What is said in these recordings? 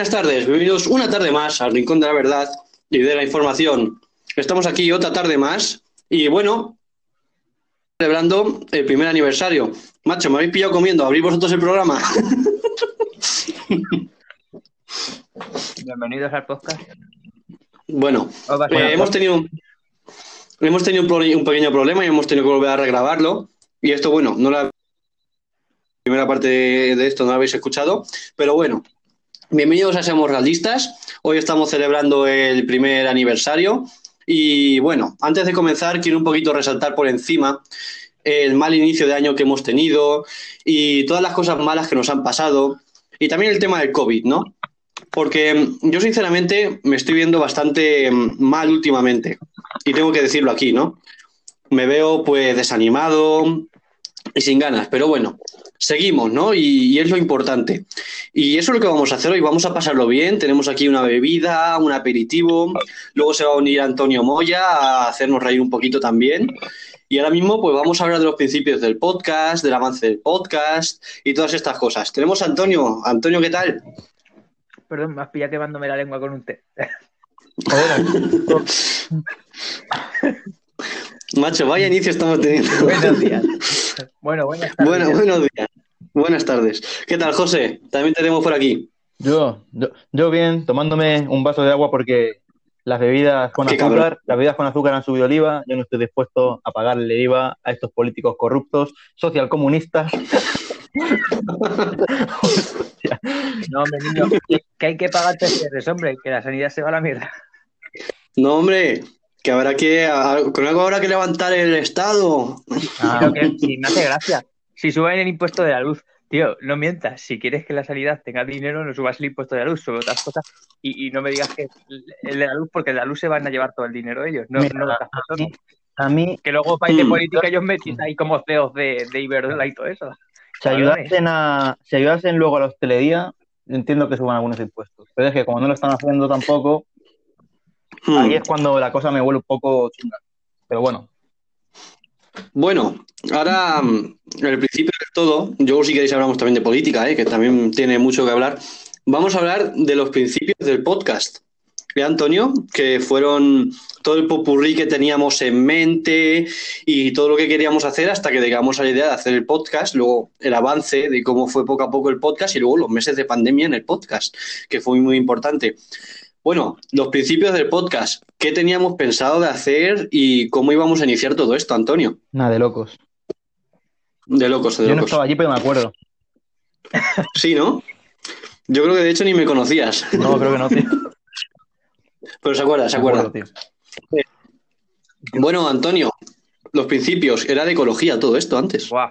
Buenas tardes. Bienvenidos una tarde más al Rincón de la Verdad y de la Información. Estamos aquí otra tarde más y bueno, celebrando el primer aniversario. Macho, me habéis pillado comiendo. ¿Abrís vosotros el programa? Bienvenidos al podcast. Bueno, a eh, hemos tenido, un- hemos tenido un pequeño problema y hemos tenido que volver a regrabarlo. Y esto, bueno, no la primera parte de, de esto no la habéis escuchado, pero bueno, bienvenidos a Seamos Realistas. Hoy estamos celebrando el primer aniversario. Y bueno, antes de comenzar, quiero un poquito resaltar por encima el mal inicio de año que hemos tenido y todas las cosas malas que nos han pasado. Y también el tema del COVID, ¿no? Porque yo sinceramente me estoy viendo bastante mal últimamente. Y tengo que decirlo aquí, ¿no? Me veo pues desanimado y sin ganas. Pero bueno, seguimos, ¿no? Y, y es lo importante. Y eso es lo que vamos a hacer hoy. Vamos a pasarlo bien. Tenemos aquí una bebida, un aperitivo. Luego se va a unir Antonio Moya a hacernos reír un poquito también. Y ahora mismo, pues vamos a hablar de los principios del podcast, del avance del podcast y todas estas cosas. Tenemos a Antonio. Antonio, ¿qué tal? Perdón, me has pillado quemándome la lengua con un té. Macho, vaya inicio estamos teniendo. Buenos días. Bueno, buenas tardes. Bueno, buenos días. Buenas tardes. ¿Qué tal, José? También tenemos por aquí. Yo, yo, yo bien, tomándome un vaso de agua porque las bebidas con Qué azúcar, cabrón. las bebidas con azúcar han subido el IVA. Yo no estoy dispuesto a pagarle IVA a estos políticos corruptos, socialcomunistas. No, hombre, niño, que- hay que pagar PCRs, hombre, que la sanidad se va a la mierda. No, hombre, que habrá que. Con algo habrá que levantar el Estado. Pero que si me hace gracia. Si suben el impuesto de la luz, tío, no mientas. Si quieres que la sanidad tenga dinero, no subas el impuesto de la luz, sube otras cosas. Y, y no me digas que el de la luz, porque el de la luz se van a llevar todo el dinero ellos, no, Mira, no otras a mí, a mí, Que luego país de Mm. política ellos meten ahí como CEOs de, de Iberdrola y todo eso. si ayudasen, a, si ayudasen luego a la hostelería, entiendo que suban algunos impuestos. Pero es que como no lo están haciendo tampoco, Hmm. ahí es cuando la cosa me vuelve un poco chunga. Pero bueno, Bueno, ahora, mm, el principio de todo, yo si queréis hablamos también de política, ¿eh? que también tiene mucho que hablar. Vamos a hablar de los principios del podcast. ¿Eh, Antonio? Que fueron todo el popurrí que teníamos en mente y todo lo que queríamos hacer hasta que llegamos a la idea de hacer el podcast, luego el avance de cómo fue poco a poco el podcast y luego los meses de pandemia en el podcast, que fue muy importante. Bueno, los principios del podcast, ¿qué teníamos pensado de hacer y cómo íbamos a iniciar todo esto, Antonio? nada de locos. De locos, de Yo no locos. estaba allí, pero me acuerdo. Sí, ¿no? Yo creo que de hecho ni me conocías, No, creo que no, tío. pero se acuerda, se acuerda. acuerdo, tío. Bueno, Antonio, los principios, era de ecología todo esto antes. Guau.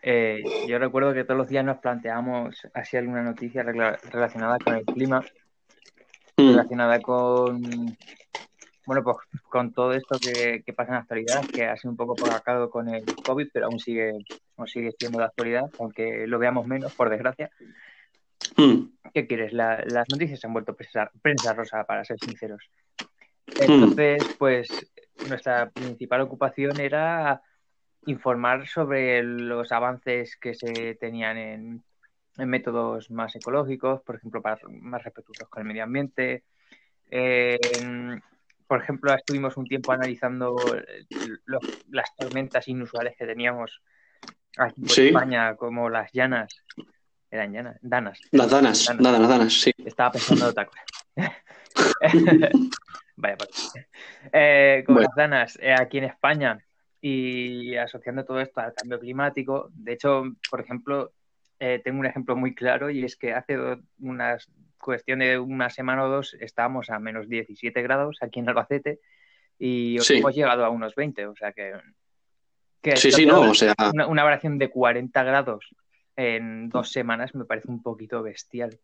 Eh, yo recuerdo que todos los días nos planteamos así alguna noticia relacionada con el clima, Mm, relacionada con bueno pues con todo esto que, que pasa en la actualidad, que ha sido un poco opacado con el COVID, pero aún sigue, aún sigue siendo de actualidad, aunque lo veamos menos, por desgracia. mm, ¿Qué quieres? La- las noticias se han vuelto prensa, prensa rosa, para ser sinceros. Entonces, pues nuestra principal ocupación era informar sobre los avances que se tenían en, en métodos más ecológicos, por ejemplo, para, más respetuosos con el medio ambiente. Eh, en- por ejemplo, estuvimos un tiempo analizando lo- las tormentas inusuales que teníamos aquí Sí. España, como las llanas. Eran llanas, danas. Las danas, Danas. danas, las danas, sí. Estaba pensando en otra cosa. Vaya, por- eh, Bueno. las danas eh, aquí en España y asociando todo esto al cambio climático. De hecho, por ejemplo, eh, tengo un ejemplo muy claro y es que hace unas cuestión de una semana o dos estábamos a menos 17 grados aquí en Albacete y hoy Sí. hemos llegado a unos 20, o sea que... que Sí, esto sí, que no, una- o sea, una, una variación de 40 grados en dos semanas me parece un poquito bestial.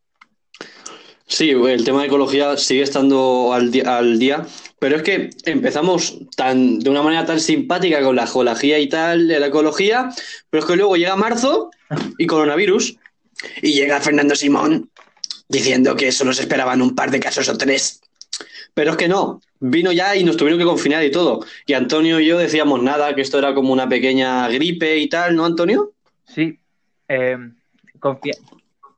Sí, el tema de ecología sigue estando al, día, pero es que empezamos tan, de una manera tan simpática con la geología y tal, de la ecología, pero es que luego llega marzo y coronavirus, y llega Fernando Simón diciendo que solo se esperaban un par de casos o tres. Pero es que no, vino ya y nos tuvieron que confinar y todo. Y Antonio y yo decíamos nada, que esto era como una pequeña gripe y tal, ¿no, Antonio? Sí, eh,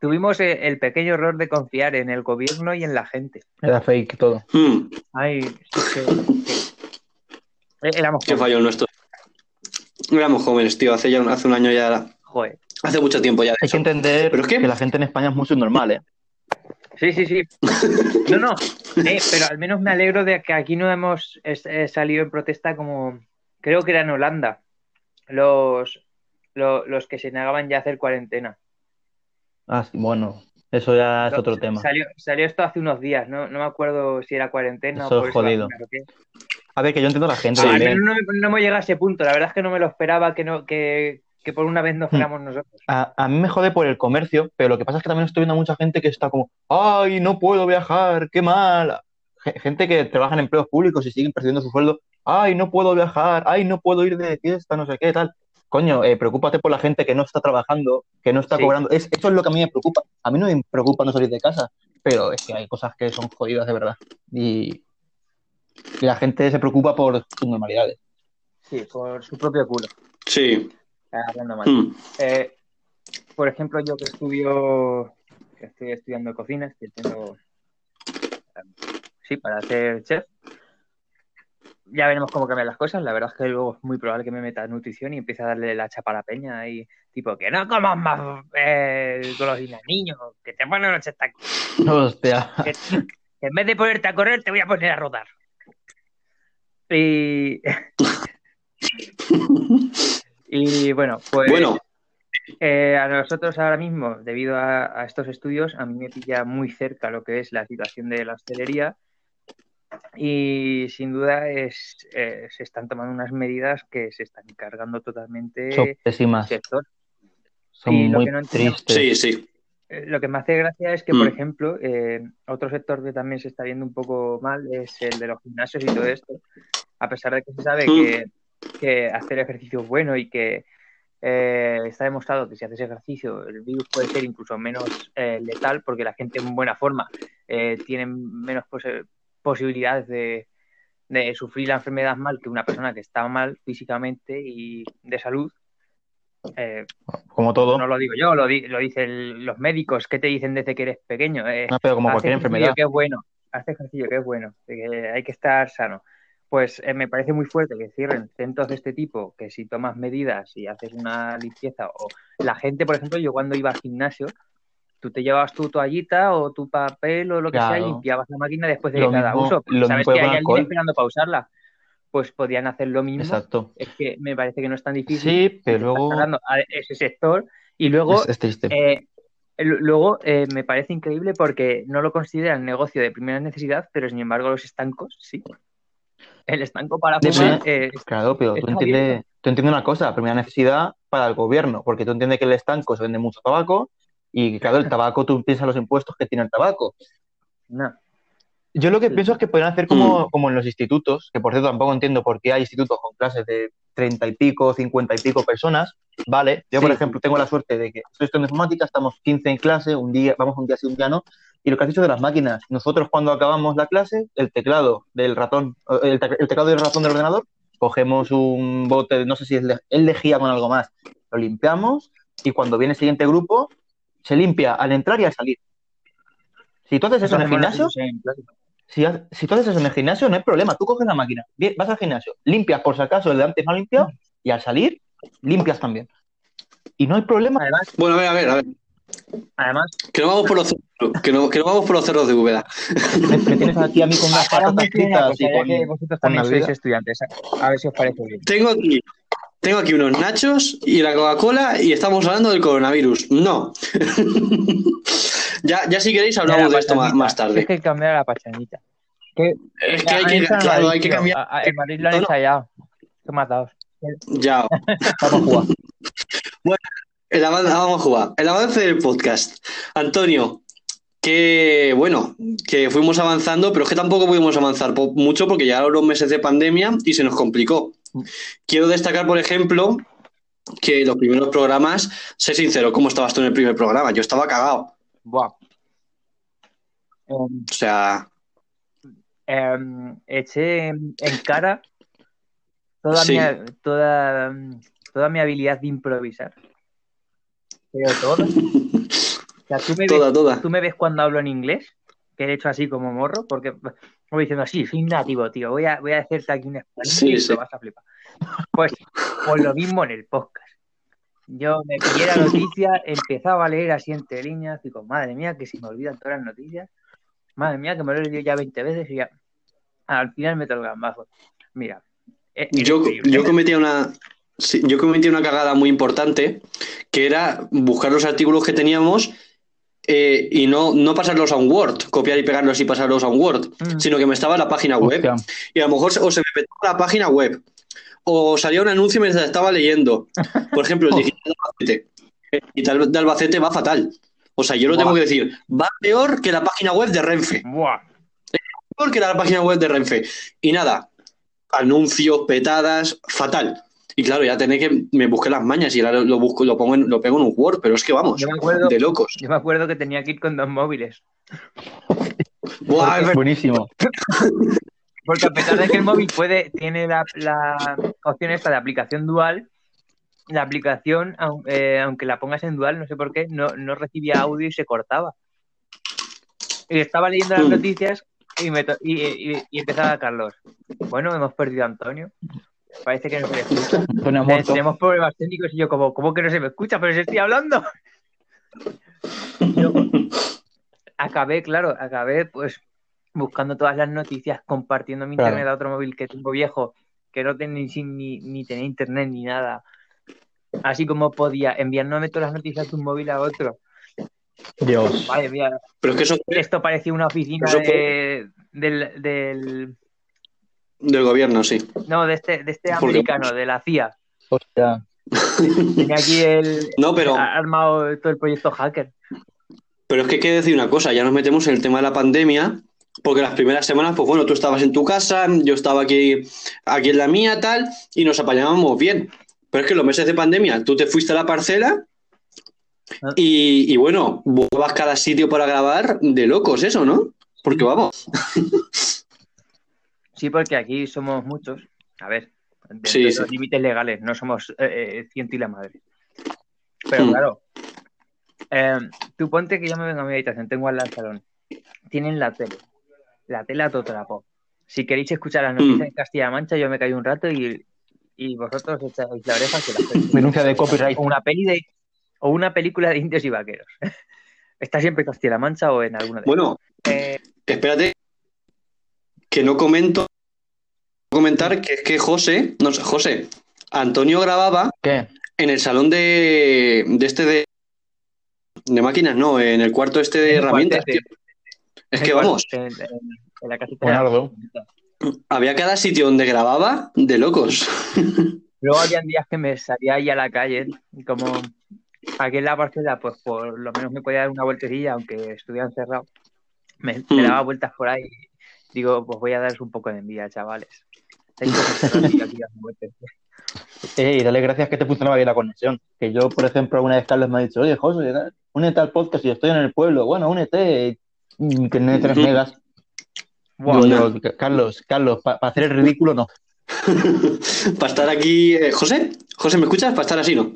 tuvimos eh, el pequeño error de confiar en el gobierno y en la gente. Era fake todo. Hmm, Ay, sí, que- que- Eh, Éramos qué nuestro. Éramos jóvenes, tío, hace ya un, hace un año ya, joder. hace mucho tiempo ya. de Hay eso. que entender ¿Pero es que? que la gente en España es muy subnormal, ¿eh? Sí, sí, sí. No, no. eh, pero al menos me alegro de que aquí no hemos es- eh, salido en protesta como creo que era en Holanda. Los, lo- los que se negaban ya a hacer cuarentena. Ah, sí, bueno, eso ya es otro tema. Salió, salió esto hace unos días, ¿no? No me acuerdo si era cuarentena Eso o por es jodido. A ver, que yo entiendo a la gente Sí. Menos no, me- llegado a ese punto. La verdad es que no me lo esperaba que, no, que, que por una vez no fuéramos nosotros. A, a mí me jode por el comercio, pero lo que pasa es que también estoy viendo a mucha gente que está como, ay, no puedo viajar, qué mal. Ge- Gente que trabaja en empleos públicos y siguen percibiendo su sueldo, ay, no puedo viajar, ay, no puedo ir de fiesta, no sé qué, tal. Coño, eh, preocúpate por la gente que no está trabajando, que no está Sí. cobrando. Es, eso es lo que a mí me preocupa. A mí no me preocupa no salir de casa, pero es que hay cosas que son jodidas de verdad. Y, y la gente se preocupa por sus normalidades. Sí, por su propio culo. Sí. Ah, Hablando mal. Hmm. Eh, por ejemplo, yo que estudio, que estoy estudiando cocina, estoy haciendo, eh, sí, para ser chef. Ya veremos cómo cambian las cosas. La verdad es que luego es muy probable que me meta en nutrición y empiece a darle la chapa a la peña y tipo que no comas más eh, golosinas, niño, que te ponen los tacos. Hostia. Que, que en vez de ponerte a correr, te voy a poner a rodar. Y, y bueno, pues Bueno, eh, a nosotros ahora mismo, debido a, a estos estudios, a mí me pilla muy cerca lo que es la situación de la hostelería y sin duda es, eh, se están tomando unas medidas que se están cargando totalmente Son el sector. son y lo muy que no entiendo- tristes. sí, sí. Eh, Lo que me hace gracia es que, por Mm. ejemplo, eh, otro sector que también se está viendo un poco mal es el de los gimnasios y todo esto. A pesar de que se sabe Mm. que, que hacer ejercicio es bueno y que eh, está demostrado que si haces ejercicio el virus puede ser incluso menos eh, letal porque la gente en buena forma eh, tiene menos posi- posibilidades de, de sufrir la enfermedad mal que una persona que está mal físicamente y de salud. Eh, Como todo. no lo digo yo, lo, di- lo dicen los médicos. ¿Qué te dicen desde que eres pequeño? Eh, No, pero como cualquier enfermedad. que es bueno, haz ejercicio que es bueno, que hay que estar sano. Pues eh, me parece muy fuerte que cierren centros de este tipo, que si tomas medidas y haces una limpieza, o la gente, por ejemplo, yo cuando iba al gimnasio, tú te llevabas tu toallita o tu papel o lo que sea y limpiabas la máquina después de Lo cada mismo- uso. lo sabes que hay alguien esperando para usarla. Pues podían hacer lo mismo. Exacto. Es que me parece que no es tan difícil. Sí, pero luego a ese sector y luego es, es triste. eh, luego eh, me parece increíble porque no lo consideran negocio de primera necesidad, pero sin embargo los estancos sí. El estanco para fumar eh, Claro, pero tú entiendes, tú entiendes una cosa, primera necesidad para el gobierno, porque tú entiendes que el estanco se vende mucho tabaco y claro, el tabaco, tú piensas los impuestos que tiene el tabaco. no. Yo lo que pienso es que podrían hacer como, como en los institutos, que por cierto tampoco entiendo por qué hay institutos con clases de treinta y pico, cincuenta y pico personas, ¿vale? Yo, por Sí. ejemplo, tengo la suerte de que estoy estudiando informática, estamos 15 en clase, un día, vamos un día sí, un día no, y lo que has dicho de las máquinas, nosotros cuando acabamos la clase, el teclado del ratón, el, te- el teclado del ratón del ordenador, cogemos un bote, no sé si es es lejía con algo más, lo limpiamos y cuando viene el siguiente grupo, se limpia al entrar y al salir. Si tú haces eso en el gimnasio, si, ha- si tú haces eso en el gimnasio, no hay problema. Tú coges la máquina, vas al gimnasio, limpias por si acaso el de antes no ha limpiado y al salir, limpias también. Y no hay problema. Además, Bueno, a ver, a ver, a ver. además Que no vamos por los cerros, que no, que no vamos por los cerros de Úbeda. Me, me tienes aquí a mí con unas patatas fritas y con... que vosotros con también sois estudiantes, a ver si os parece bien. Tengo aquí, tengo aquí unos nachos y la Coca-Cola y estamos hablando del coronavirus. No. ya, ya si queréis hablamos de esto más, más tarde. hay que cambiar la pachanita. Que, Es que hay que, claro, hay que cambiar. A- a- En Madrid lo han No, ensayado. Qué matados. Ya. Vamos a jugar. El avance, vamos a jugar. El avance del podcast. Antonio, que bueno, que fuimos avanzando, pero es que tampoco pudimos avanzar mucho porque llegaron los meses de pandemia y se nos complicó. Quiero destacar, por ejemplo, que los primeros programas, sé sincero, ¿cómo estabas tú en el primer programa? Yo estaba cagado. Buah. O sea, em, eché en en cara toda, Sí. mi, toda, toda mi habilidad de improvisar. Pero toda. O sea, tú me, Toda, ves, toda. tú me ves cuando hablo en inglés, que he hecho así como morro, porque voy diciendo así, soy nativo, tío. Voy a, voy a hacerte aquí un Sí, y sí. vas a flipar. Pues, pues lo mismo en el podcast. Yo me pillé la noticia, empezaba a leer así entre líneas, digo, madre mía, que se me olvidan todas las noticias. Madre mía, que me lo he leído ya 20 veces y ya. Al final me toca más. Mira. es- es Yo, yo cometía una. sí, yo cometí una cagada muy importante que era buscar los artículos que teníamos eh, y no, no pasarlos a un Word, copiar y pegarlos y pasarlos a un Word, Mm. sino que me estaba en la página web. Hostia. Y a lo mejor se- o se me petaba la página web, o salía un anuncio mientras estaba leyendo. Por ejemplo, el digital de Albacete. El digital de Albacete va fatal. O sea, yo lo tengo que decir, va peor que la página web de Renfe. Buah. Peor que la página web de Renfe. Y nada, anuncios, petadas, fatal. Y claro, ya tenés que. Me busqué las mañas y ahora lo, lo busco, lo pongo en, lo pego en un Word, pero es que vamos, acuerdo- de locos. Yo me acuerdo que tenía que ir con dos móviles. Buah, es. Buenísimo. Porque a pesar de que el móvil puede, tiene la, la opción esta de aplicación dual, la aplicación, eh, aunque la pongas en dual, no sé por qué, no, no recibía audio y se cortaba. Y estaba leyendo las Mm. noticias y, me to- y, y- y empezaba Carlos. Bueno, hemos perdido a Antonio. Parece que no se le escucha. Tenemos problemas técnicos y yo como, ¿cómo que no se me escucha? Pero si estoy hablando. Yo acabé, claro, acabé pues buscando todas las noticias, compartiendo mi Claro. internet a otro móvil que tengo viejo, que no tenía ni, ni, ni tenía internet ni nada. Así como podía, enviándome todas las noticias de un móvil a otro. Dios. Madre mía, Pero es que eso esto parecía una oficina Eso de, del, del- del gobierno, sí. no, de este, de este Porque- americano, de la CIA. Hostia. Tenía aquí el No, pero, ha armado todo el proyecto hacker. pero es que hay que decir una cosa, ya nos metemos en el tema de la pandemia, porque las primeras semanas, pues bueno, tú estabas en tu casa, yo estaba aquí, aquí en la mía, tal, y nos apañábamos bien. Pero es que los meses de pandemia, tú te fuiste a la parcela Ah. y, y bueno, buscabas cada sitio para grabar de locos, eso, ¿no? Porque vamos. Sí, porque aquí somos muchos. A ver, dentro Sí, de sí. los límites legales, no somos eh, eh, ciento y la madre. Pero Mm. claro, eh, tú ponte que yo me vengo a mi habitación, tengo al salón. Tienen la tele, la tele a todo trapo. Si queréis escuchar las noticias Mm. en Castilla-La Mancha, yo me callo un rato y, y vosotros echáis la oreja que. Denuncia de copyright. O una peli de o una película de indios y vaqueros. Está siempre en Castilla-La Mancha o en alguna de Bueno, Eh, espérate, que no comento, comentar que es que José, no sé, José, Antonio grababa ¿Qué? en el salón de, de este de, de máquinas, no, en el cuarto este de herramientas, cuartete. tío. Es que vamos, En, en- en la casita había cada sitio donde grababa de locos. Luego había días que me salía ahí a la calle, y como aquí en la parcela, pues por lo menos me podía dar una vueltecilla, aunque estuviera encerrado. Me, me Hmm. daba vueltas por ahí. Digo, pues voy a daros un poco de envidia, chavales. Y dale gracias que te funcionaba bien la conexión. Que yo, por ejemplo, alguna vez Carlos me ha dicho, oye, José, únete al podcast y estoy en el pueblo. Bueno, únete. Que tiene 3 Ujú. megas. Yo, Carlos, Carlos, para hacer el ridículo no. Para estar aquí, eh, José, José, ¿me escuchas? Para estar así, ¿no?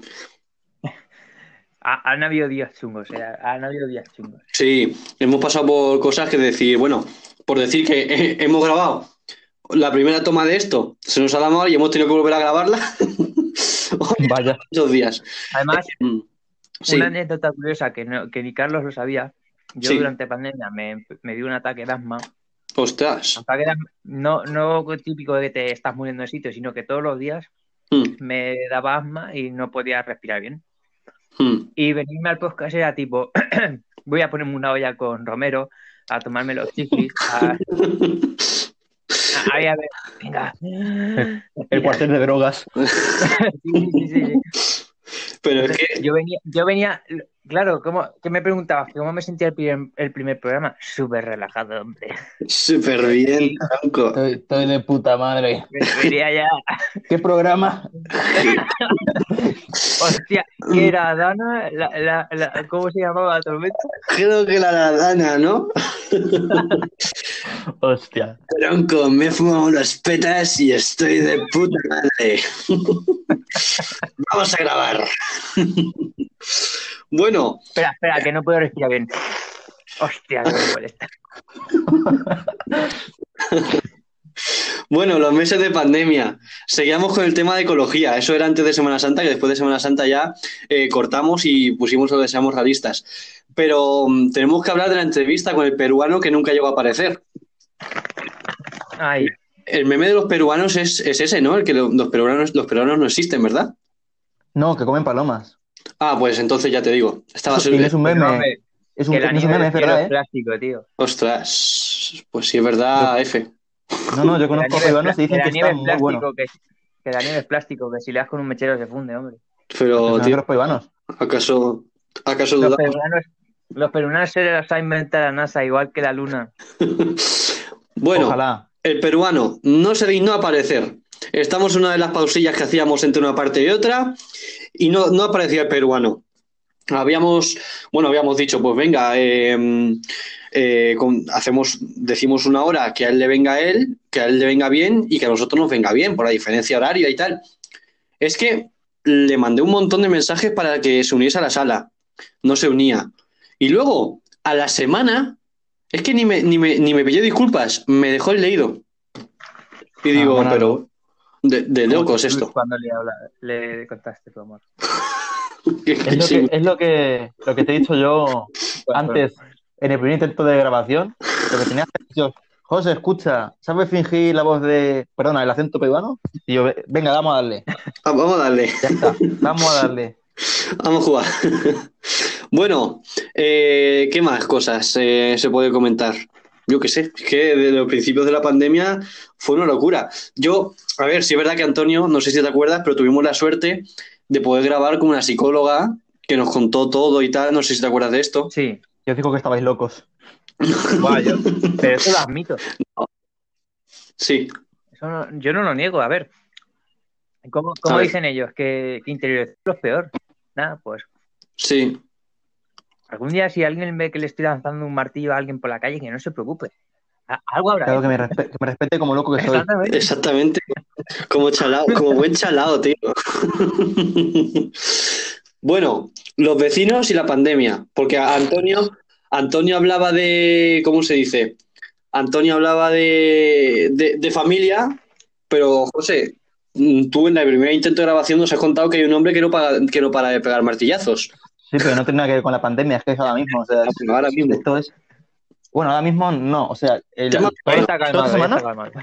Ha- han habido días chungos, eh, han habido días chungos. Sí, hemos pasado por cosas que decir, bueno, por decir que eh, hemos grabado la primera toma de esto, se nos ha dado mal y hemos tenido que volver a grabarla Vaya. muchos días. Además, Mm, Sí, una anécdota curiosa que, no- que ni Carlos lo sabía. Yo Sí. durante pandemia me, me dio un ataque de asma ostras. Ataque de asma, no, no típico de que te estás muriendo en sitio, sino que todos los días Mm, me daba asma y no podía respirar bien. Mm. Y venirme al podcast era tipo, voy a ponerme una olla con Romero, a tomarme los chiflis, a, a- ahí a ver, venga. El cuartel de drogas. Sí, sí, sí, sí. Pero es que, Yo venía, yo venía, claro, ¿cómo, ¿qué me preguntabas? ¿Cómo me sentía el primer, el primer programa? Súper relajado, hombre. súper bien, Franco. Estoy, estoy de puta madre. Venía ya, ¿Qué programa? hostia, ¿qué era Dana? La, la, la- ¿Cómo se llamaba la tormenta? Creo que la ladana, ¿no? Hostia. Tronco, me he fumado unas petas y estoy de puta madre. Vamos a grabar. Bueno, Espera, espera, que no puedo respirar bien. Hostia, que me molesta. bueno, los meses de pandemia. Seguíamos con el tema de ecología. Eso era antes de Semana Santa, que después de Semana Santa ya eh, cortamos y pusimos lo que seamos realistas. Pero mm, tenemos que hablar de la entrevista con el peruano que nunca llegó a aparecer. Ay, El meme de los peruanos es, es ese, ¿no? El que lo- los peruanos, los peruanos no existen, ¿verdad? No, que comen palomas. Ah, pues entonces ya te digo. Estaba es un meme. Es un, es un meme, es verdad, ¿eh? plástico, tío. Ostras, pues sí es verdad, F. No, no, yo conozco peruanos y dicen que que la nieve está es muy plástico, bueno. que, que la nieve es plástico, que si le das con un mechero se funde, hombre. Pero, tío, los peruanos. ¿acaso, acaso Los dudamos? peruanos, los peruanos se las ha inventado la NASA, igual que la luna. Bueno, Ojalá. el peruano no se dignó a aparecer. Estamos en una de las pausillas que hacíamos entre una parte y otra y no, no aparecía el peruano. Habíamos, bueno, habíamos dicho, pues venga, eh, eh, con- hacemos, decimos una hora que a él le venga a él, que a él le venga bien y que a nosotros nos venga bien por la diferencia horaria y tal. Es que le mandé un montón de mensajes para que se uniese a la sala. No se unía. Y luego, a la semana, es que ni me, ni me, ni me pidió disculpas, me dejó el leído. Y digo, bueno. pero de, de locos esto. Cuando le, habla, le contaste tu amor. Es lo que, es lo que, lo que te he dicho yo antes, en el primer intento de grabación. Lo que tenías que decir, José, escucha, ¿sabes fingir la voz de, perdona, el acento peruano? Y yo, venga, vamos a darle. Ah, Vamos a darle. Ya está, vamos a darle. Vamos a jugar. bueno, eh, ¿qué más cosas eh, se puede comentar? Yo qué sé, es que desde los principios de la pandemia fue una locura. Yo, a ver, sí es verdad que Antonio, no sé si te acuerdas, pero tuvimos la suerte de poder grabar con una psicóloga que nos contó todo y tal. No sé si te acuerdas de esto. Sí, Yo digo que estabais locos. Yo- pero eso lo admito. Sí, Eso no- yo no lo niego. A ver, ¿cómo, cómo A ver. dicen ellos? Que, que interiorizar es lo peor. Nada, pues sí. Algún día si alguien ve que le estoy lanzando un martillo a alguien por la calle, que no se preocupe. Algo habrá. Claro que me, respe- que me respete como loco que soy. Exactamente. Exactamente. Como chalao, como buen chalao, tío. Bueno, los vecinos y la pandemia. Porque Antonio, Antonio hablaba de, ¿cómo se dice? Antonio hablaba de, de, de familia, pero José, mm, tú en el primer intento de grabación nos has contado que hay un hombre que no para, que no para de pegar martillazos. Sí, pero no tiene nada que ver con la pandemia, es que es ahora mismo. O sea, es- Pero ahora mismo. esto es. Bueno, ahora mismo no, o sea, el, Hoy está calmado, hoy semana- está calmado.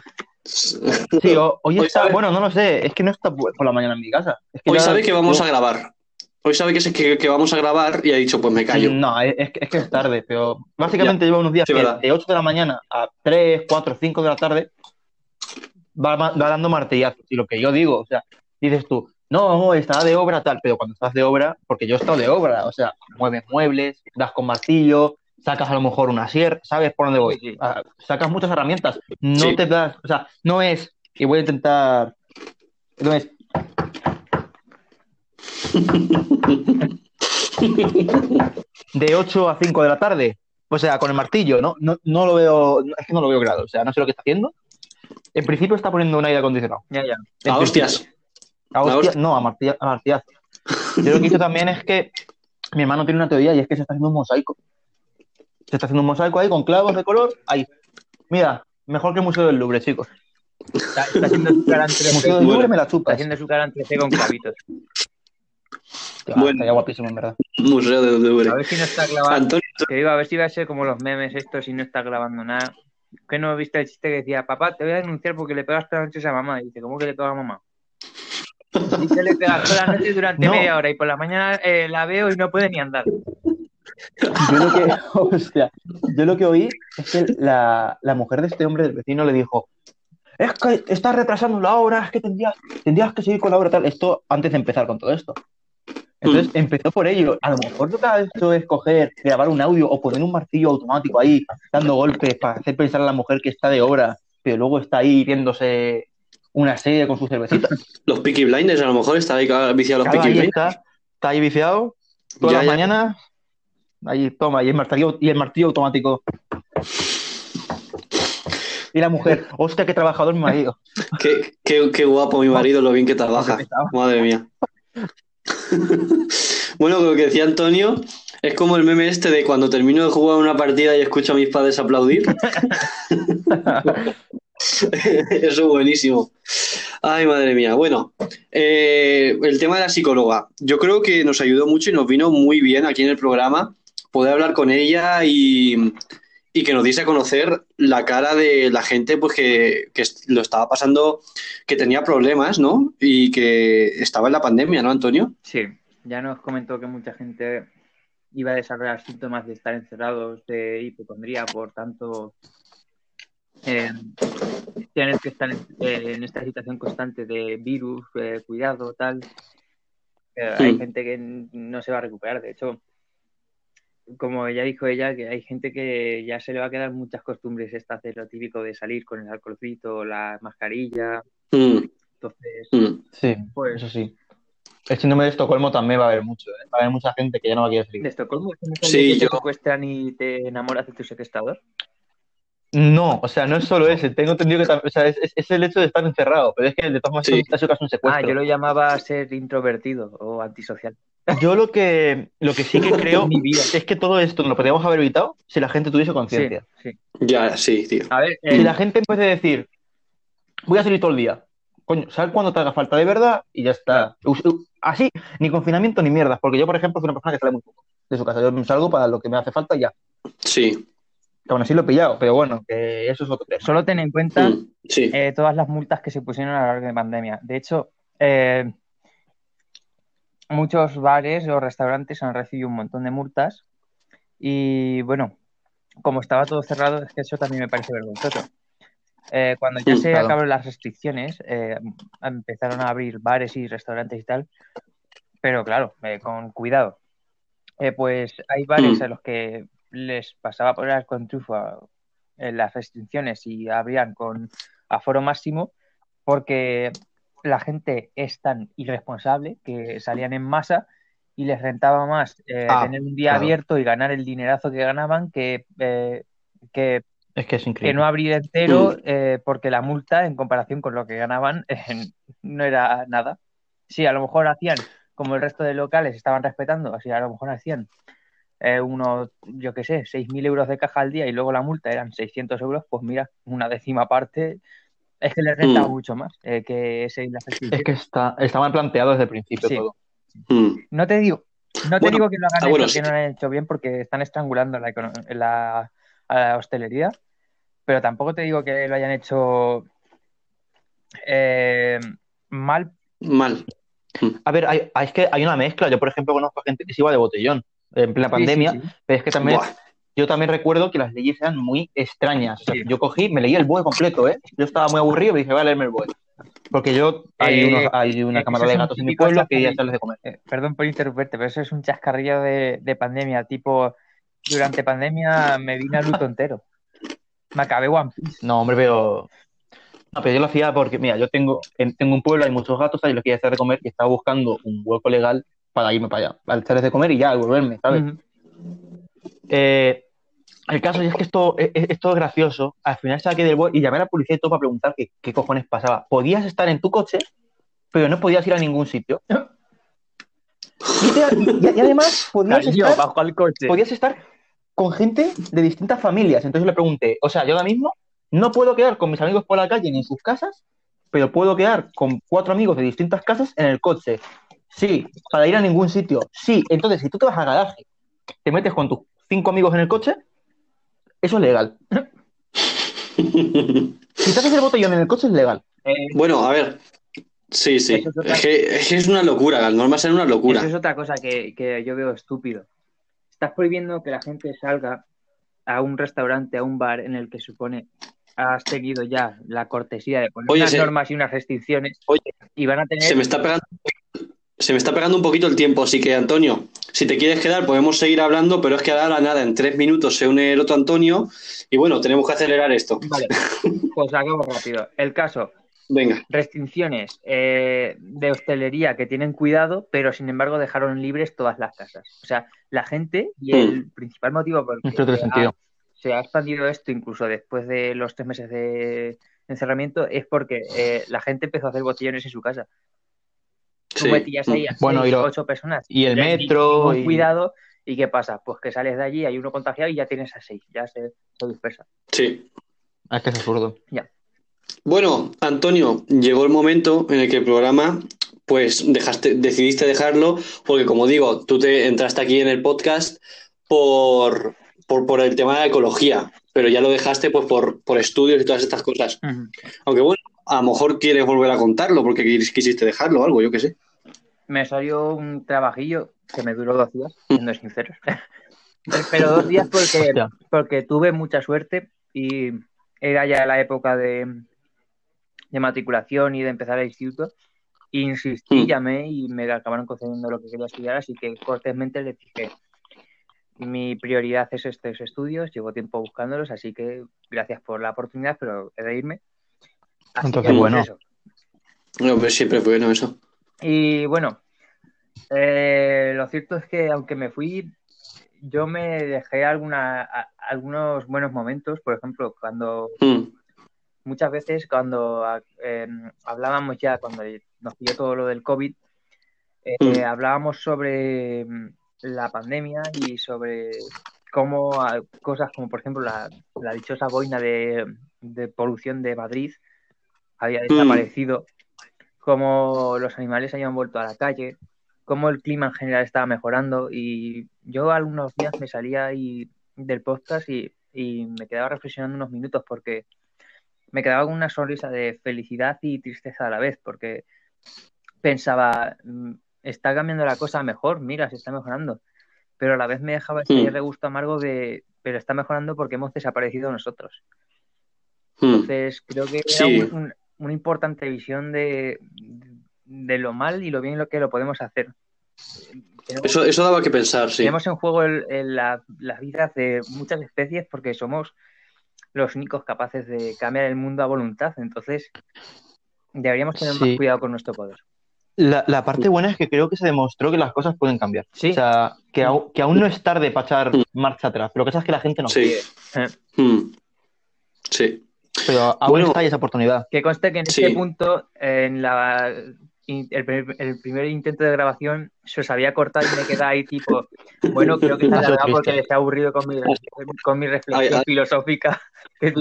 Sí, o- hoy Hoy está, sabe- bueno, no lo sé, es que no está por la mañana en mi casa. Es que Hoy ya- sabe que vamos a grabar. Hoy sabe que, se- que, que vamos a grabar y ha dicho, pues me callo. No, es, es que- es es tarde, pero básicamente lleva unos días Sí, que de 8 de la mañana a 3, 4, 5 de la tarde va dando martillazos. Y lo que yo digo, o sea, dices tú, no, no, está de obra tal, pero cuando estás de obra, porque yo he estado de obra, o sea, mueves muebles, das con martillo, sacas a lo mejor una sierra, ¿sabes por dónde voy? Sí. Ah, sacas muchas herramientas, no Sí. te das, o sea, no es, y voy a intentar, no es, de 8 a 5 de la tarde. O sea, con el martillo, ¿no? No, no lo veo, es que no lo veo claro. O sea, no sé lo que está haciendo. En principio está poniendo un aire acondicionado. Ya, ya. En A hostias. Principio. A hostia- no, a martilla- a martillazo. Yo lo que hizo también es que mi hermano tiene una teoría y es que se está haciendo un mosaico. Se está haciendo un mosaico ahí con clavos de color. Ahí. Mira, mejor que el Museo del Louvre, chicos. Está, está haciendo su cara en El 3D. Museo del Bueno. Louvre me la Está chupas. haciendo su cara en 3D con clavitos. Ah, Bueno. Estaría guapísimo, en verdad. Museo de Louvre. A ver si no está grabando. Antonio, Que digo, a ver si va a ser como los memes estos y no está grabando nada. Que no viste el chiste que decía, papá, te voy a denunciar porque le pegas toda la noche a mamá. Y dice, ¿cómo que le pega a mamá? Dice, le pegas toda la noche durante No. media hora y por la mañana eh, la veo y no puede ni andar. Yo lo que, hostia, yo lo que oí es que la, la mujer de este hombre del vecino le dijo, es que estás retrasando la obra, es que tendrías, tendrías que seguir con la obra tal. Esto antes de empezar con todo esto. Entonces empezó por ello. A lo mejor lo que ha hecho es coger, grabar un audio o poner un martillo automático ahí, dando golpes para hacer pensar a la mujer que está de obra, pero luego está ahí viéndose una serie con su cervecita. los Peaky Blinders, a lo mejor está ahí viciado los Claro, Peaky Blinders. está, está ahí viciado todas Ya, las ya. mañanas. Ahí toma, y el martillo, y el martillo automático. Y la mujer, hostia, qué trabajador mi marido. Qué, qué, qué guapo mi marido, lo bien que trabaja. Madre mía. bueno, lo que decía Antonio es como el meme este de cuando termino de jugar una partida y escucho a mis padres aplaudir. Eso es buenísimo. Ay, madre mía. Bueno, eh, el tema de la psicóloga. Yo creo que nos ayudó mucho y nos vino muy bien aquí en el programa poder hablar con ella y, y que nos diese a conocer la cara de la gente pues que, que lo estaba pasando, que tenía problemas, ¿no? Y que estaba en la pandemia, ¿no, Antonio? Sí, ya nos comentó que mucha gente iba a desarrollar síntomas de estar encerrados de hipocondría, por tanto, eh, tienen que estar en, eh, en esta situación constante de virus, eh, cuidado, tal. Eh, Hay gente que no se va a recuperar, de hecho, como ya dijo ella, que hay gente que ya se le va a quedar muchas costumbres, esta hacer lo típico de salir con el alcoholcito, la mascarilla, Mm, entonces, mm. Sí, Pues- eso sí. El síndrome de Estocolmo también va a haber mucho, ¿eh? Va a haber mucha gente que ya no va a querer ¿de salir. Estocolmo? ¿Es que Sí, te yo- secuestran y te enamoras de tu secuestrador? No, o sea, no es solo ese. Tengo entendido que o sea, es, es- es el hecho de estar encerrado, pero es que de todas maneras Sí. es un Ah, secuestro. yo lo llamaba ser introvertido o antisocial. Yo lo que, lo que sí que creo Mi vida. es que todo esto lo podríamos haber evitado si la gente tuviese conciencia. sí. Ya, sí, tío. A ver, Si eh, la gente en vez de decir, voy a salir todo el día, coño, sal cuando te haga falta de verdad y ya está. Us- u- Así, ni confinamiento ni mierdas, porque yo, por ejemplo, soy una persona que sale muy poco de su casa. Yo salgo para lo que me hace falta y ya. Sí. Que aún así lo he pillado, pero bueno, que eso es otro tema. solo ten en cuenta Mm, Sí. eh, todas las multas que se pusieron a lo largo de la pandemia. De hecho, eh, muchos bares o restaurantes han recibido un montón de multas y bueno, como estaba todo cerrado, es que eso también me parece vergonzoso. Eh, cuando ya Mm, se claro. acabaron las restricciones, eh, empezaron a abrir bares y restaurantes y tal, pero claro, eh, con cuidado. Eh, pues hay bares Mm. a los que les pasaba por el con trufo en las restricciones y abrían con aforo máximo porque la gente es tan irresponsable que salían en masa y les rentaba más eh, Ah, tener un día claro. abierto y ganar el dinerazo que ganaban que, eh, que, Es que es que no abrir entero eh, porque la multa en comparación con lo que ganaban no era nada. Sí, a lo mejor hacían como el resto de locales estaban respetando, así a lo mejor hacían eh, unos, yo qué sé, 6.000 euros de caja al día y luego la multa eran 600 euros, pues mira, una décima parte es que les renta Mm. mucho más eh, que ese las Es que está, está mal planteado desde el principio Sí. todo. Mm. No te digo, no te Bueno, digo que lo hagan ah, hecho, que sí. no lo han hecho bien porque están estrangulando la, la, a la hostelería, pero tampoco te digo que lo hayan hecho eh, mal. Mal. A ver, hay, hay- es que hay una mezcla. Yo, por ejemplo, conozco a gente que se iba de botellón en plena pandemia, Sí, sí, sí. pero es que también Buah. yo también recuerdo que las leyes eran muy extrañas. O sea, Sí. Yo cogí, me leí el BOE completo, ¿eh? Yo estaba muy aburrido y dije, voy a leerme el BOE. Porque yo, hay, Eh, unos, hay una eh, cámara de gatos en mi pueblo que ya sales de comer. Eh, perdón por interrumpirte, pero eso es un chascarrillo de, de pandemia, tipo, durante pandemia me vine a luto entero. Me acabé One Piece. No, hombre, pero... No, pero yo lo hacía porque, mira, yo tengo, en- tengo un pueblo, hay muchos gatos, y los quería hacer de comer y estaba buscando un hueco legal para irme para allá, para echarles de comer y ya, volverme, ¿sabes? Eh, el caso es que esto es, es- esto es gracioso. Al final saqué del BOE y llamé a la policía y todo para preguntar qué, qué cojones pasaba. Podías estar en tu coche, pero no podías ir a ningún sitio. Y, te- y- y además podías Cariño, estar, bajo al coche. podías estar con gente de distintas familias. Entonces le pregunté, o sea, yo ahora mismo no puedo quedar con mis amigos por la calle ni en sus casas, pero puedo quedar con cuatro amigos de distintas casas en el coche. Sí, para ir a ningún sitio. Sí, entonces si tú te vas al garaje, te metes con tus cinco amigos en el coche, eso es legal. Si te haces el botellón en el coche es legal. Eh, Bueno, a ver. Sí, sí. Es otra- Es que, es que es una locura. Las normas son una locura. Eso es otra cosa que, que yo veo estúpido. Estás prohibiendo que la gente salga a un restaurante, a un bar en el que supone has seguido ya la cortesía de poner Oye, unas se- normas y unas restricciones Oye, y van a tener Se me está pegando. Se me está pegando un poquito el tiempo, así que Antonio, si te quieres quedar, podemos seguir hablando, pero es que ahora nada, en tres minutos se une el otro Antonio y bueno, tenemos que acelerar esto. Vale, pues acabo rápido. El caso, Venga. restricciones eh, de hostelería que tienen cuidado, pero sin embargo dejaron libres todas las casas. O sea, la gente y el principal motivo por el que ha- se ha expandido esto incluso después de los tres meses de encerramiento es porque eh, la gente empezó a hacer botellones en su casa. Tú Sí. metías ahí a Bueno, seis, y lo- ocho personas. y el metro, y- cuidado. ¿Y qué pasa? Pues que sales de allí, hay uno contagiado y ya tienes a seis. Ya se, se dispersa. Sí. Es que es absurdo. Bueno, Antonio, llegó el momento en el que el programa, pues dejaste, decidiste dejarlo, porque como digo, tú te entraste aquí en el podcast por, por, por el tema de la ecología, pero ya lo dejaste pues por, por estudios y todas estas cosas. Aunque bueno, a lo mejor quieres volver a contarlo porque quis- quisiste dejarlo o algo, yo qué sé. Me salió un trabajillo que me duró dos días, siendo sinceros. Pero dos días porque, porque tuve mucha suerte y era ya la época de, de matriculación y de empezar el instituto. Insistí, Mm. llamé y me acabaron concediendo lo que quería estudiar, así que cortésmente les dije, mi prioridad es estos estudios, llevo tiempo buscándolos, así que gracias por la oportunidad, pero he de irme. Así Entonces, que, pues, bueno. eso. No, pero siempre fue bueno eso. Y bueno, eh, lo cierto es que aunque me fui, yo me dejé alguna, a- algunos buenos momentos. Por ejemplo, cuando Mm, muchas veces cuando eh, hablábamos ya, cuando nos pilló todo lo del COVID, eh, Mm. hablábamos sobre mm, la pandemia y sobre cómo cosas como, por ejemplo, la, la dichosa boina de, de polución de Madrid había Mm. Cómo los animales habían vuelto a la calle, cómo el clima en general estaba mejorando y yo algunos días me salía ahí del podcast y, y me quedaba reflexionando unos minutos porque me quedaba con una sonrisa de felicidad y tristeza a la vez porque pensaba, "Mm, está cambiando la cosa mejor, mira, se está mejorando, pero a la vez me dejaba ese Mm. regusto amargo de, pero está mejorando porque hemos desaparecido nosotros. mm. Entonces, creo que era Sí. un- un- una importante visión de, de lo mal y lo bien lo que lo podemos hacer. Tenemos, Eso, eso daba que pensar, sí. tenemos en juego el- el- la, las vidas de muchas especies porque somos los únicos capaces de cambiar el mundo a voluntad. Entonces, deberíamos tener más cuidado con nuestro poder. La, la parte buena es que creo que se demostró que las cosas pueden cambiar. Sí. O sea, que, au- que aún no es tarde para echar Mm. marcha atrás. Pero que pasa es que la gente no Sí. quiere. Eh, Mm. Sí. Pero aún Bueno. está ahí esa oportunidad. Que conste que en Sí. este punto, en la, el, primer, el primer intento de grabación, se os había cortado y me queda ahí tipo, bueno, creo que se alargado porque les ha aburrido con mi, con mi reflexión Ay, ay. filosófica. Qué.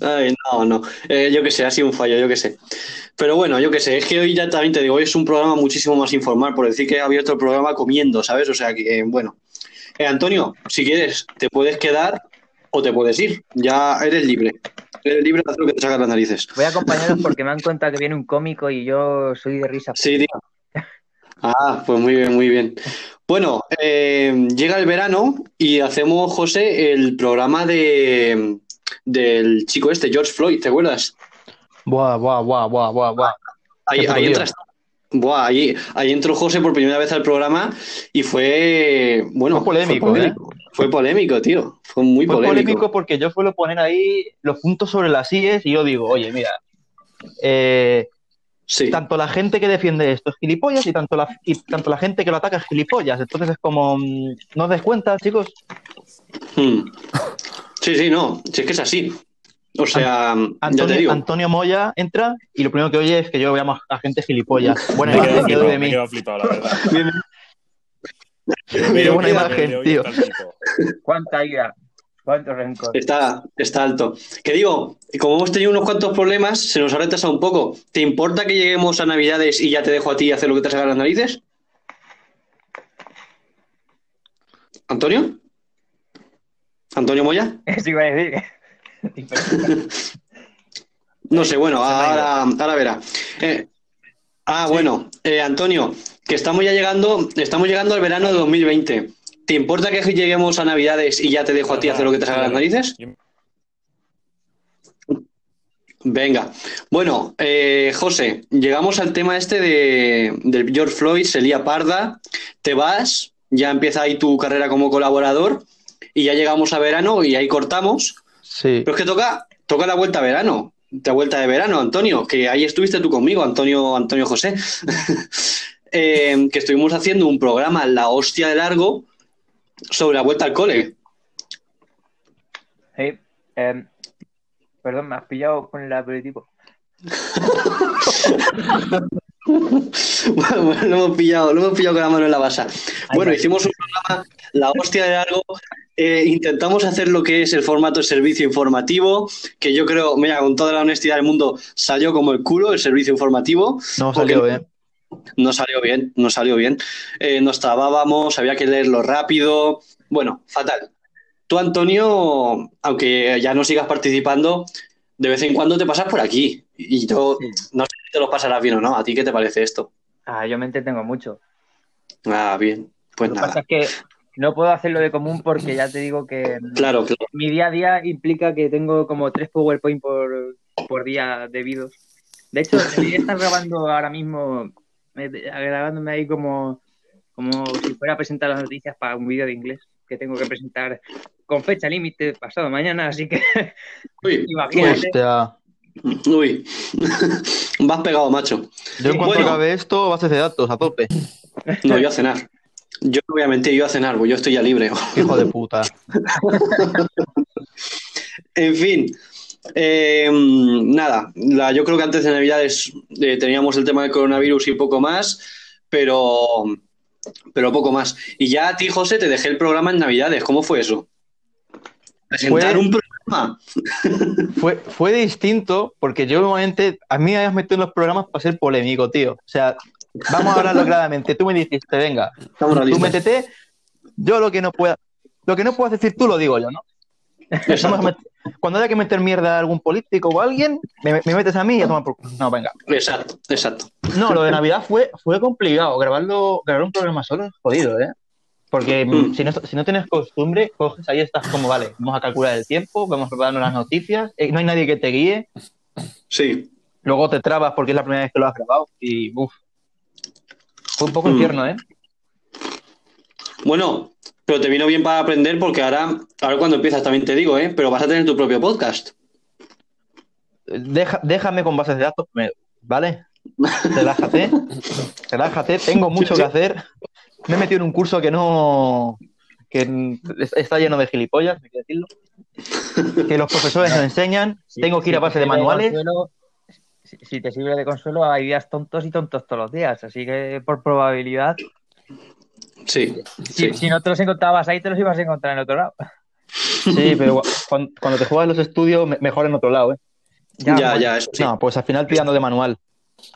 Ay, no, no. Eh, yo qué sé, ha sido un fallo, yo qué sé. Pero bueno, yo qué sé, es que hoy ya también te digo, hoy es un programa muchísimo más informal, por decir que he abierto el programa comiendo, ¿sabes? O sea que, eh, bueno. Eh, Antonio, si quieres, te puedes quedar o te puedes ir. Ya eres libre. Eres libre de hacer lo que te salga las narices. Voy a acompañaros porque me han contado que viene un cómico y yo soy de risa. Sí, tío. Ah, pues muy bien, muy bien. Bueno, eh, llega el verano y hacemos, José, el programa de del chico este, George Floyd, ¿te acuerdas? Buah, buah, buah, buah, buah, buah. Ahí, ahí entras. Buah, ahí, ahí entró José por primera vez al programa y fue, bueno, Fue polémico, fue ¿eh? Fue polémico, tío. Fue muy Fue polémico. polémico porque yo suelo poner ahí los puntos sobre las IES y yo digo, oye, mira, eh, Sí, tanto la gente que defiende esto es gilipollas y tanto la, y tanto la gente que lo ataca es gilipollas. Entonces es como, mm, no os des cuenta, chicos. Mm. sí, sí, no, si es que es así. O sea, ya te Antonio, digo. Antonio Moya entra y lo primero que oye es que yo llamo a gente gilipollas. Buena Me he imagen quedado que doy flipado, de me mí. quedado flipado, la verdad. Qué buena imagen, tío. ¿Cuánta ira? ¿Cuánto rencor? Está, está alto. Que digo, como hemos tenido unos cuantos problemas, se nos ha retrasado un poco. ¿Te importa que lleguemos a Navidades y ya te dejo a ti hacer lo que te salga las narices? ¿Antonio? ¿Antonio Moya? Eso iba a decir. No sé, bueno, ahora, ahora verá. Eh, ah, bueno, eh, Antonio, que estamos ya llegando, estamos llegando al verano de 2020. ¿Te importa que lleguemos a Navidades y ya te dejo a ti hacer lo que te salga las narices? Venga. Bueno, eh, José, llegamos al tema este de, del George Floyd, se lía parda, te vas, ya empieza ahí tu carrera como colaborador y ya llegamos a verano y ahí cortamos. Sí. Pero es que toca, toca la vuelta a verano, la vuelta de verano, Antonio, que ahí estuviste tú conmigo, Antonio, Antonio José, Eh, que estuvimos haciendo un programa, La Hostia de Largo, sobre la vuelta al cole. Sí, em, perdón, me has pillado con el aperitivo. bueno, lo hemos pillado, lo hemos pillado con la mano en la basa. Bueno, hicimos un programa, la hostia de algo. Eh, intentamos hacer lo que es el formato de servicio informativo, que yo creo, mira, con toda la honestidad del mundo, salió como el culo el servicio informativo. No salió bien. No salió bien, no salió bien. Eh, nos trabábamos, había que leerlo rápido. Bueno, fatal. Tú, Antonio, aunque ya no sigas participando, de vez en cuando te pasas por aquí. Y yo no sé si te lo pasarás bien o no. ¿A ti qué te parece esto? Ah, yo me entretengo mucho. Ah, bien. Pues Lo que nada. pasa es que no puedo hacerlo de común porque ya te digo que Claro, claro. mi día a día implica que tengo como tres PowerPoint por, por día debidos. De hecho, estar grabando ahora mismo, grabándome ahí como, como si fuera a presentar las noticias para un vídeo de inglés que tengo que presentar con fecha límite pasado mañana, así que Uy, imagínate. Hostia. uy. Vas pegado, macho. Yo en cuanto Bueno. acabe esto, bases de datos, a tope. No, yo a cenar. Yo no voy a mentir, yo a cenar, pues yo estoy ya libre. Hijo de puta. En fin, eh, nada, la- yo creo que antes de Navidades eh, teníamos el tema del coronavirus y poco más, pero, pero poco más. Y ya a ti, José, te dejé el programa en Navidades. ¿Cómo fue eso? Presentar Fue- un programa. Fue, fue distinto porque yo normalmente, a mí me habías metido en los programas para ser polémico, tío. O sea, vamos a hablarlo claramente. Tú me dijiste, venga, Estamos tú métete, yo lo que no pueda, lo que no puedas decir tú lo digo yo, ¿no? Cuando haya que meter mierda a algún político o a alguien, me, me metes a mí y a tomar por. No, venga. Exacto, exacto. No, lo de Navidad fue, fue complicado. Grabarlo, grabar un programa solo es jodido, ¿eh? Porque Mm. si, no, si no tienes costumbre, coges ahí estás como, vale, vamos a calcular el tiempo, vamos preparando las noticias, eh, no hay nadie que te guíe, Sí. luego te trabas porque es la primera vez que lo has grabado y, uff, fue un poco Mm. infierno, ¿eh? Bueno, pero te vino bien para aprender porque ahora, ahora cuando empiezas también te digo, ¿eh? Pero vas a tener tu propio podcast. Deja- déjame con bases de datos primero, ¿vale? Relájate, relájate, tengo mucho que hacer. Me he metido en un curso que no. que está lleno de gilipollas, hay que decirlo. Que los profesores nos enseñan, tengo que ir a base de manuales. consuelo- si, si te sirve de consuelo, hay días tontos y tontos todos los días. Así que por probabilidad, Sí, si, sí. si no te los encontrabas ahí, te los ibas a encontrar en otro lado. Sí, pero cuando, cuando te juegas los estudios, me- mejor en otro lado, ¿eh? Ya, bueno. ya, eso sí. No, pues al final tirando de manual.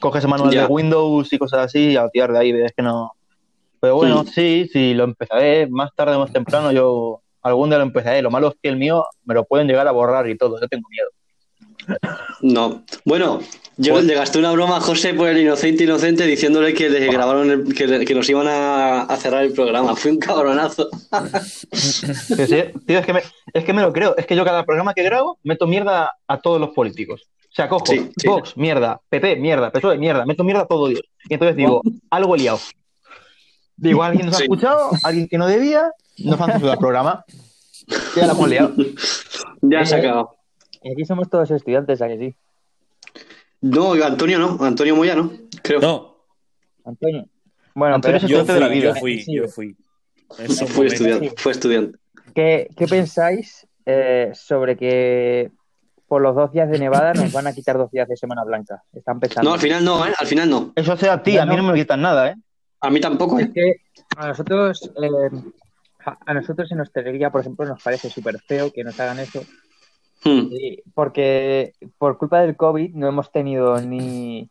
Coges el manual Ya. de Windows y cosas así y a tirar de ahí, ves que no. Pero bueno, Mm. sí, sí, lo empezaré más tarde o más temprano. Yo algún día lo empezaré. Lo malo es que el mío me lo pueden llegar a borrar y todo. Yo tengo miedo. No. Bueno, yo Pues- le gasté una broma a José por el inocente inocente diciéndole que le grabaron el- que, le- que nos iban a, a cerrar el programa. Fue un cabronazo. Sí, sí, tío, es que, me, es que me lo creo. Es que yo cada programa que grabo meto mierda a todos los políticos. O sea, cojo Sí, sí. Vox, mierda, PP, mierda, PSOE, mierda, meto mierda a todo Dios. Y entonces digo, algo he liado. Digo, alguien nos ha escuchado, alguien que no debía, nos han censurado el programa. Ya la hemos liado. Ya Eh, se ha acabado. Y aquí somos todos estudiantes, ¿a que sí? No, Antonio no. Antonio Moya no. Creo. No, Antonio. Bueno, Antonio pero es yo estudiante de la fui, vida. yo fui, yo fui. Fue momentos. estudiante. Fue estudiante. ¿qué, qué pensáis eh, sobre que por los dos días de Nevada nos van a quitar dos días de Semana Blanca? Están pensando. No, al final no, ¿eh? Al final no. Eso sea a ti, a mí no me quitan nada, ¿eh? A mí tampoco, Es ¿eh? que a nosotros, eh, a a nosotros en hostelería, por ejemplo, nos parece súper feo que nos hagan eso, Hmm. porque por culpa del COVID no hemos tenido ni,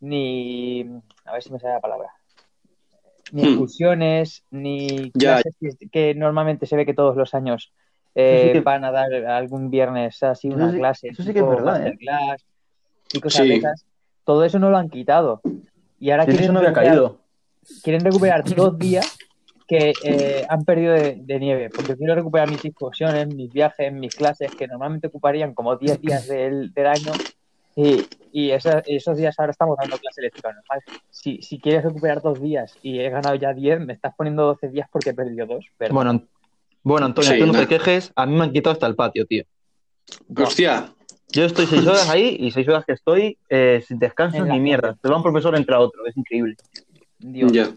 ni, a ver si me sale la palabra, ni Hmm. excursiones, ni Ya. clases que, que normalmente se ve que todos los años eh, Eso sí que- van a dar algún viernes así Eso una sí- clase, eso sí que es verdad, ¿eh? y cosas Sí. de esas. Todo eso no lo han quitado. Y ahora Sí, eso quieren no había recuperar- caído. quieren recuperar dos días que eh, han perdido de, de nieve, porque quiero recuperar mis excursiones, mis viajes, mis clases, que normalmente ocuparían como 10 días del, del año, y, y esa- esos días ahora estamos dando clase electrónica normal. Si, si quieres recuperar dos días y he ganado ya 10, me estás poniendo 12 días porque he perdido dos. Pero Bueno, bueno, Antonio, Sí, tú no no. te quejes, a mí me han quitado hasta el patio, tío. Hostia. Yo estoy seis horas ahí y seis horas que estoy eh, sin descanso ni mierda. Te va un profesor entre otro, es increíble. Dios.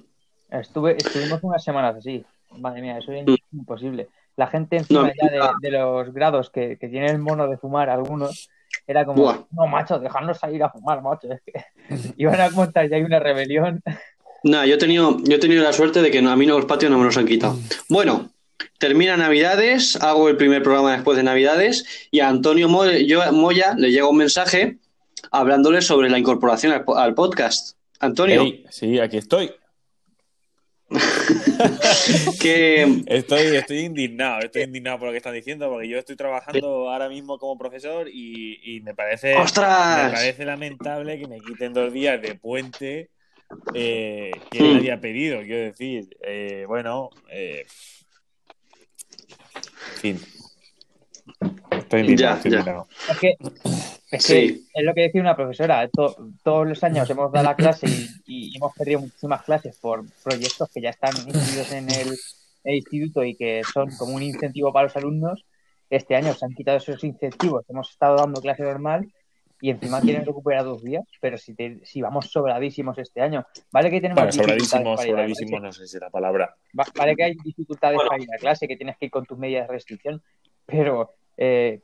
Estuve, estuvimos unas semanas así. Madre mía, eso es Mm. imposible. La gente encima No, ya de, de los grados que, que tienen el mono de fumar algunos, Era como, Buah. no, macho, dejadnos salir a fumar, macho. Es que iban a montar ya hay una rebelión. Nada, yo he tenido, yo he tenido la suerte de que no- a mí no los patios no me los han quitado. Bueno, termina Navidades, hago el primer programa después de Navidades y a Antonio Mo- yo- Moya le llega un mensaje hablándole sobre la incorporación al, po- al podcast. Antonio, sí, aquí estoy. que Estoy, estoy indignado, estoy indignado por lo que están diciendo, porque yo estoy trabajando ahora mismo como profesor y, y me parece me ¡Ostras! parece lamentable que me quiten dos días de puente eh, que Hmm. nadie ha pedido. Quiero decir, eh, bueno, eh, en fin. Estoy indignado, Ya, estoy ya. indignado. Es que, es, Sí. que es lo que decía una profesora. to- todos los años hemos dado la clase y, y hemos perdido muchísimas clases por proyectos que ya están incluidos en el, el instituto y que son como un incentivo para los alumnos. Este año se han quitado esos incentivos. Hemos estado dando clase normal y encima quieren recuperar dos días. Pero si, te- si vamos sobradísimos este año, vale que tenemos Bueno, dificultades sobradísimo, para ir a sobradísimo, clase. no sé si es la palabra. Va- Vale que hay dificultades Bueno. para ir a clase, que tienes que ir con tus medidas de restricción, pero eh,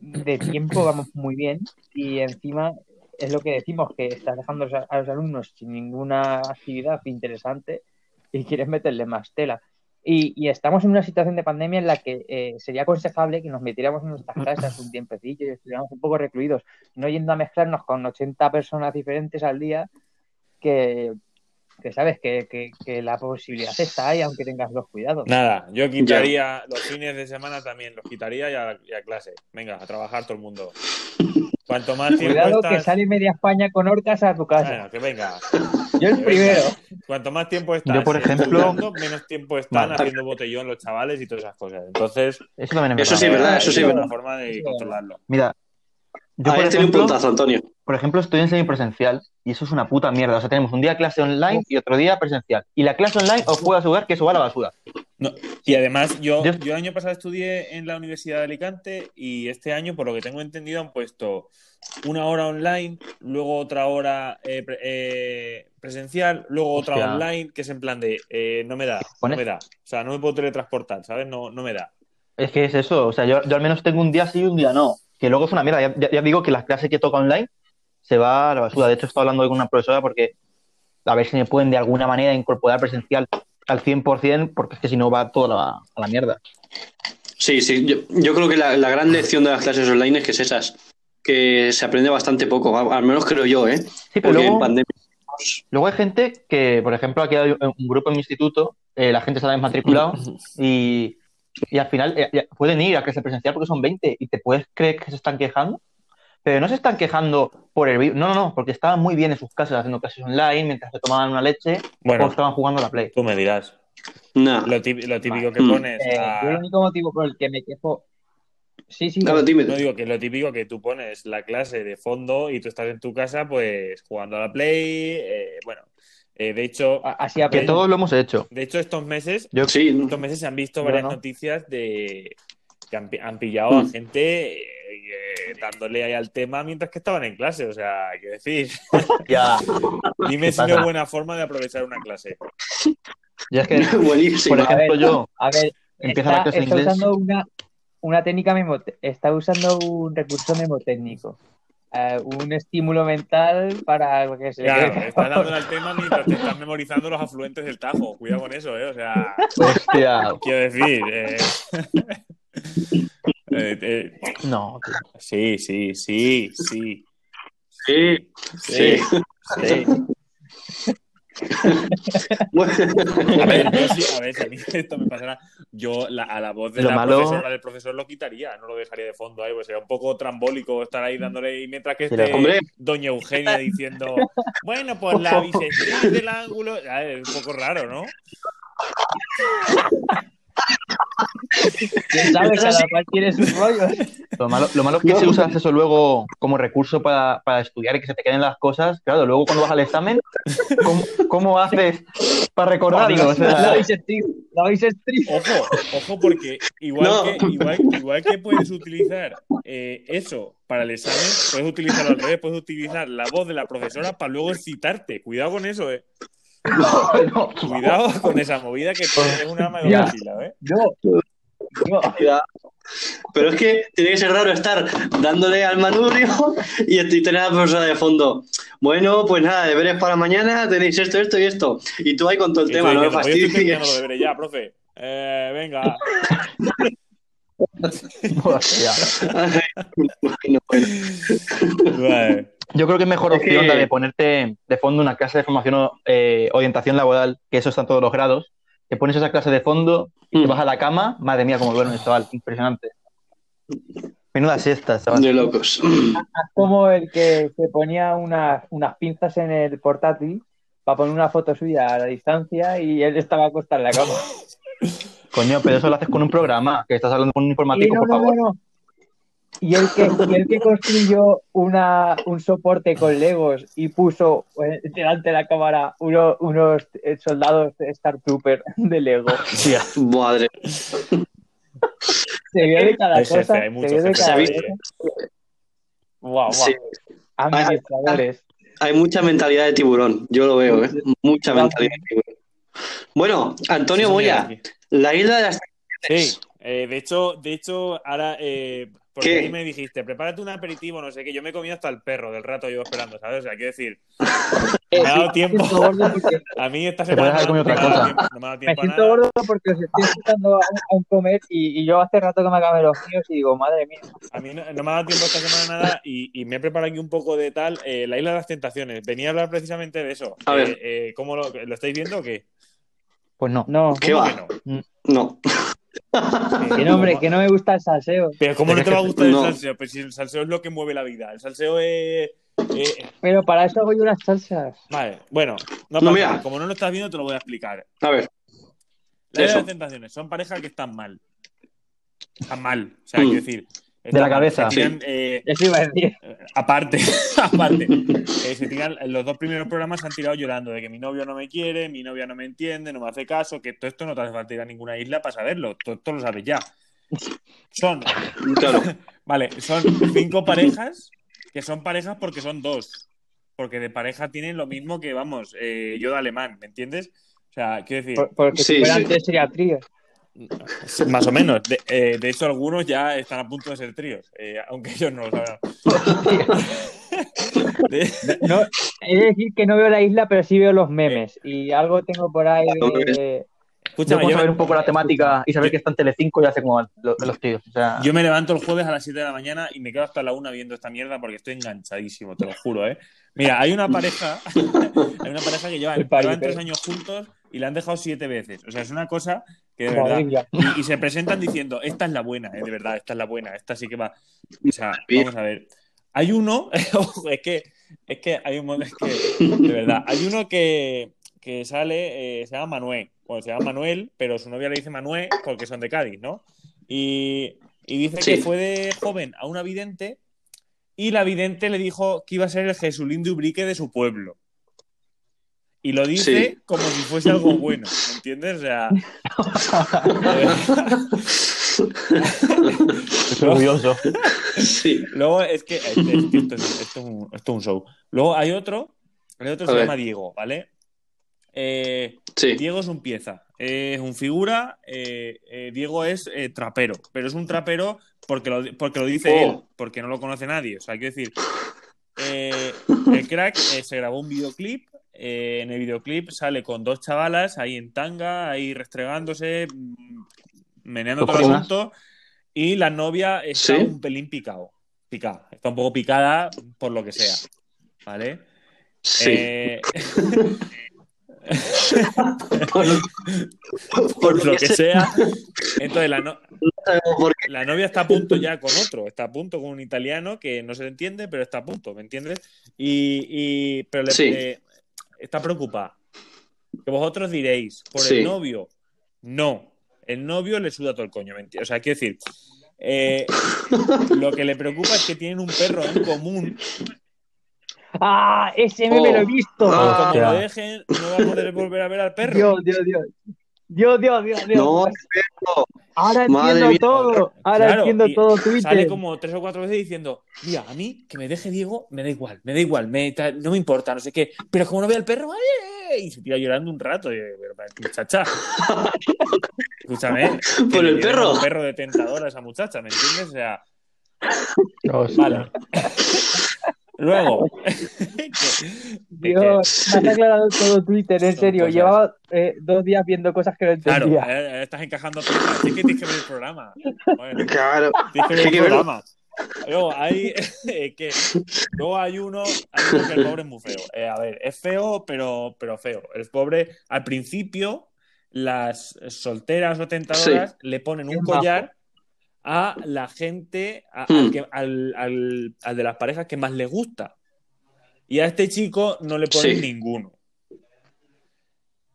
de tiempo vamos muy bien y encima es lo que decimos, que estás dejando a los alumnos sin ninguna actividad interesante y quieres meterle más tela. Y, y estamos en una situación de pandemia en la que eh, sería aconsejable que nos metiéramos en nuestras casas un tiempecillo y estuviéramos un poco recluidos, no yendo a mezclarnos con 80 personas diferentes al día que, que sabes que, que- que la posibilidad está ahí aunque tengas los cuidados. Nada, yo quitaría los fines de semana también, los quitaría y a, y a clase. Venga, a trabajar todo el mundo. Cuanto más tiempo Cuidado que sale media España con orcas a tu casa. Bueno, que venga. Yo el que primero. venga. Cuanto más tiempo estás Yo, por ejemplo- estudiando, menos tiempo están Vale. haciendo botellón los chavales y todas esas cosas. Entonces, Eso también es Eso sí es verdad. verdad, eso sí es una forma de controlarlo. Mira, yo Ahí por un ejemplo, puntazo, Antonio. por ejemplo estoy en semipresencial y eso es una puta mierda. O sea, tenemos un día clase online y otro día presencial. Y la clase online os puedo asegurar que eso va a la basura. No, y además, yo, Yo- yo el año pasado estudié en la Universidad de Alicante y este año, por lo que tengo entendido, han puesto una hora online, luego otra hora eh, pre- eh, presencial, luego otra online, que es en plan de eh, no me da, no me da. O sea, no me puedo teletransportar, ¿sabes? No, no me da. Es que es eso. O sea, yo, yo al menos tengo un día sí y un día no. Que luego es una mierda. Ya, ya- ya digo que las clases que toca online se va a la basura. De hecho, estoy hablando con una profesora porque a ver si me pueden de alguna manera incorporar presencial al 100%, porque es que si no va todo a la, a la mierda. Sí, sí. Yo, yo creo que la, la gran lección de las clases online es que es esas. Que se aprende bastante poco, al al menos creo yo, ¿eh? Sí, pero Porque en luego, pandemia. luego hay gente que, por ejemplo, aquí hay un un grupo en mi instituto, eh, la gente está desmatriculado y, y al final eh, pueden ir a clase presencial porque son 20 y te puedes creer que se están quejando, pero no se están quejando por el virus, no, no, no, porque estaban muy bien en sus casas haciendo clases online mientras se tomaban una leche Bueno. o estaban jugando a la Play. Tú me dirás. Nah. Lo típico, lo típico que pones. Eh, a- yo el único motivo por el que me quejo. Sí, sí. No, dime. No digo que lo típico que tú pones la clase de fondo y tú estás en tu casa, pues jugando a la Play. eh, bueno, eh, de hecho, a- Así Que todos lo hemos hecho. de hecho estos meses, Yo, Sí, estos meses se han visto varias no. noticias de que han, pi- han pillado a Mm. gente eh, dándole ahí al tema mientras que estaban en clase. O sea, hay que decir, ya, dime ¿Qué si no es buena forma de aprovechar una clase. ya es que, buenísimo. por ejemplo, A ver, yo A ver, Empieza la está, clase en está inglés. usando una, una técnica memote- está usando un recurso memotécnico. Eh, un estímulo mental para que se Claro, estás dándole al tema mientras te estás memorizando los afluentes del Tajo. Cuidado con eso, ¿eh? O sea, hostia, quiero decir. eh, eh, eh, no, tío. Sí, sí, sí, sí. Sí, sí. Sí. A ver, yo sí, a ver, si a mí esto me pasara, yo la- a la voz de Lo la malo- profesora del profesor lo quitaría, no lo dejaría de fondo ahí, pues sería un poco trambólico estar ahí dándole, y mientras que esté hombre. Doña Eugenia diciendo, bueno, pues la bisectriz del ángulo, a ver, es un poco raro, ¿no? ¿Quién sabe? Cada cual tiene sus rollos. Lo malo, lo malo es que si usas eso luego como recurso para, para estudiar y que se te queden las cosas, claro, luego cuando vas al examen, ¿cómo, cómo haces para recordarlo? O sea, La bisectriz, la bisectriz. Ojo, ojo, porque igual, No. que, igual, igual que puedes utilizar eh, eso para el examen, puedes utilizarlo al revés, puedes utilizar la voz de la profesora para luego excitarte. Cuidado con eso, eh. no, Cuidado con esa movida que es una arma de doble eh. Yo, Pero es que tiene que ser raro estar dándole al manubrio y, tener a la profesora de fondo. Bueno, pues nada, deberes para mañana, tenéis esto, esto y esto. Y tú ahí con todo el tema, no me diciendo, "Oye, estoy terminando fastidies. deberes ya, profe. Eh, venga. Hostia. Bueno, bueno. Vale. Yo creo que es mejor opción la de ponerte de fondo una clase de formación o eh, orientación laboral, que eso está en todos los grados. Te pones esa clase de fondo y te Mm. vas a la cama. Madre mía, como duerme el chaval. Impresionante. Menuda siesta, chaval. De locos. como el que se ponía unas, unas pinzas en el portátil para poner una foto suya a la distancia y él estaba acostado en la cama. Coño, pero eso lo haces con un programa, que estás hablando con un informático, no, por no, favor. no, no. Y el que, y el que construyó una, un soporte con Legos y puso eh, delante de la cámara uno- unos eh, soldados de Star Trooper de Lego. Hostia. Madre. Se vio de cada Hay jefe, cosa. hay se vio de cada. Guau, guau. Sí. Administradores. Hay mucha mentalidad de tiburón, yo lo veo, ¿eh? Mucha mentalidad de tiburón. Bueno, Antonio Moya, la isla de las Sí, eh, de hecho, de hecho, ahora, eh, porque ¿Qué? ahí me dijiste, prepárate un aperitivo, no sé qué, yo me he comido hasta el perro del rato yo esperando, ¿sabes? O sea, quiero decir, me ha dado tiempo. a mí esta semana no me otra ha dado cosa. tiempo, no me ha dado Me a siento nada. gordo porque os estoy escuchando a, a un comer y, y yo hace rato que me acabé los míos y digo, madre mía. A mí no, no me ha dado tiempo esta semana nada y, y me he preparado aquí un poco de tal, eh, la isla de las tentaciones. Venía a hablar precisamente de eso. A Eh, ver. eh, ¿Cómo lo, lo estáis viendo o qué? Pues no. No, ¿Qué ¿Cómo va? No. Que no, hombre, que no me gusta el salseo. Pero ¿cómo no te va a gustar No. el salseo? Pues si el salseo es lo que mueve la vida. El salseo es... eh, Pero para eso hago yo unas salsas. Vale, bueno, no, No, pasa mira. nada. como no lo estás viendo te lo voy a explicar. A ver. La de las tentaciones son parejas que están mal. Están mal. O sea, Mm. quiero decir... De están la cabeza. Se tiran, eh, Eso iba a decir. Eh, aparte, aparte, eh, se tiran, los dos primeros programas se han tirado llorando de que mi novio no me quiere, mi novia no me entiende, no me hace caso, que todo esto no te hace falta ir a ninguna isla para saberlo, todo esto lo sabes ya. Son, Claro. vale, son cinco parejas que son parejas porque son dos, porque de pareja tienen lo mismo que, vamos, eh, yo de alemán, ¿me entiendes? O sea, quiero decir, Por- Porque Sí, si fueran sí. tres sería trío. Más o menos. De, eh, de hecho, algunos ya están a punto de ser tríos, eh, aunque ellos no lo saben. De- No, es decir, que no veo la isla, pero sí veo los memes. Y algo tengo por ahí de. Escúchame, yo, saber un poco la temática y saber que está en Telecinco y hace como los, los tíos. O sea, yo me levanto el jueves a las 7 de la mañana y me quedo hasta la 1 viendo esta mierda porque estoy enganchadísimo, te lo juro, ¿eh? Mira, hay una pareja, hay una pareja que lleva, El pari, llevan tres años juntos y la han dejado siete veces. O sea, es una cosa que de Madre verdad. mía. Y, y se presentan diciendo, esta es la buena, ¿eh? de verdad, esta es la buena, esta sí que va. O sea, vamos a ver. Hay uno, es que, es que hay un es que, de verdad, hay uno que, que sale, eh, se llama Manuel. Bueno, se llama Manuel, pero su novia le dice Manuel porque son de Cádiz, ¿no? Y, y dice Sí. que fue de joven a una vidente y la vidente le dijo que iba a ser el Jesulín de Ubrique de su pueblo. Y lo dice Sí. como si fuese algo bueno, ¿me entiendes? O sea, estoy orgulloso. Sí. Luego es que, es que esto, es, esto es un, esto es un show. Luego hay otro, el otro A se ver. llama Diego, ¿vale? Eh, Sí. Diego es un pieza, es un figura. eh, eh, Diego es eh, trapero, pero es un trapero porque lo, porque lo dice Oh. él, porque no lo conoce nadie. O sea, quiero decir, eh, el crack eh, se grabó un videoclip. Eh, en el videoclip sale con dos chavalas ahí en tanga, ahí restregándose, mm, meneando todo el asunto. Y la novia está Sí. un pelín picado. Picada. Está un poco picada por lo que sea. ¿Vale? Sí. Eh, por, por lo que sea. Entonces la, no- novia está a punto ya con otro, está a punto con un italiano que no se le entiende, pero está a punto, ¿me entiendes? Y, y- pero le, Sí. eh, está preocupada. Que vosotros diréis, por Sí. el novio, no. El novio le suda todo el coño, ¿me entiendes? O sea, quiero decir, eh, lo que le preocupa es que tienen un perro en común. ¡Ah! Ese meme Oh. lo he visto. y Ah. como Hostia. lo dejen, no va a poder volver a ver al perro. Dios, Dios, Dios. Dios, Dios, Dios, Dios. No, perro. Ahora Madre entiendo mía. todo. Ahora Claro, entiendo todo Twitter. Sale como tres o cuatro veces diciendo, mira, a mí que me deje Diego, me da igual, me da igual, me, no me importa, no sé qué. Pero como no veo al perro, ¡ay! y se tira llorando un rato. Y, pero, muchacha. Escúchame. Por el perro. Un perro de tentador a esa muchacha, ¿me entiendes? O sea, Hostia. vale. Luego. Dios, me has aclarado todo Twitter, en serio. cosas. Llevaba eh, dos días viendo cosas que no Claro, entendía. eh, estás encajando piezas. Sí que tienes que ver el programa. Bueno, Claro. tienes que ver el programa. Luego hay, eh, que, luego hay uno, hay uno que el pobre es muy feo. Eh, a ver, es feo, pero, pero feo. El pobre, al principio, las solteras o tentadoras le ponen un collar a la gente, a- Hmm. al, que- al- al- al de las parejas que más les gusta. Y a este chico no le ponen Sí. ninguno.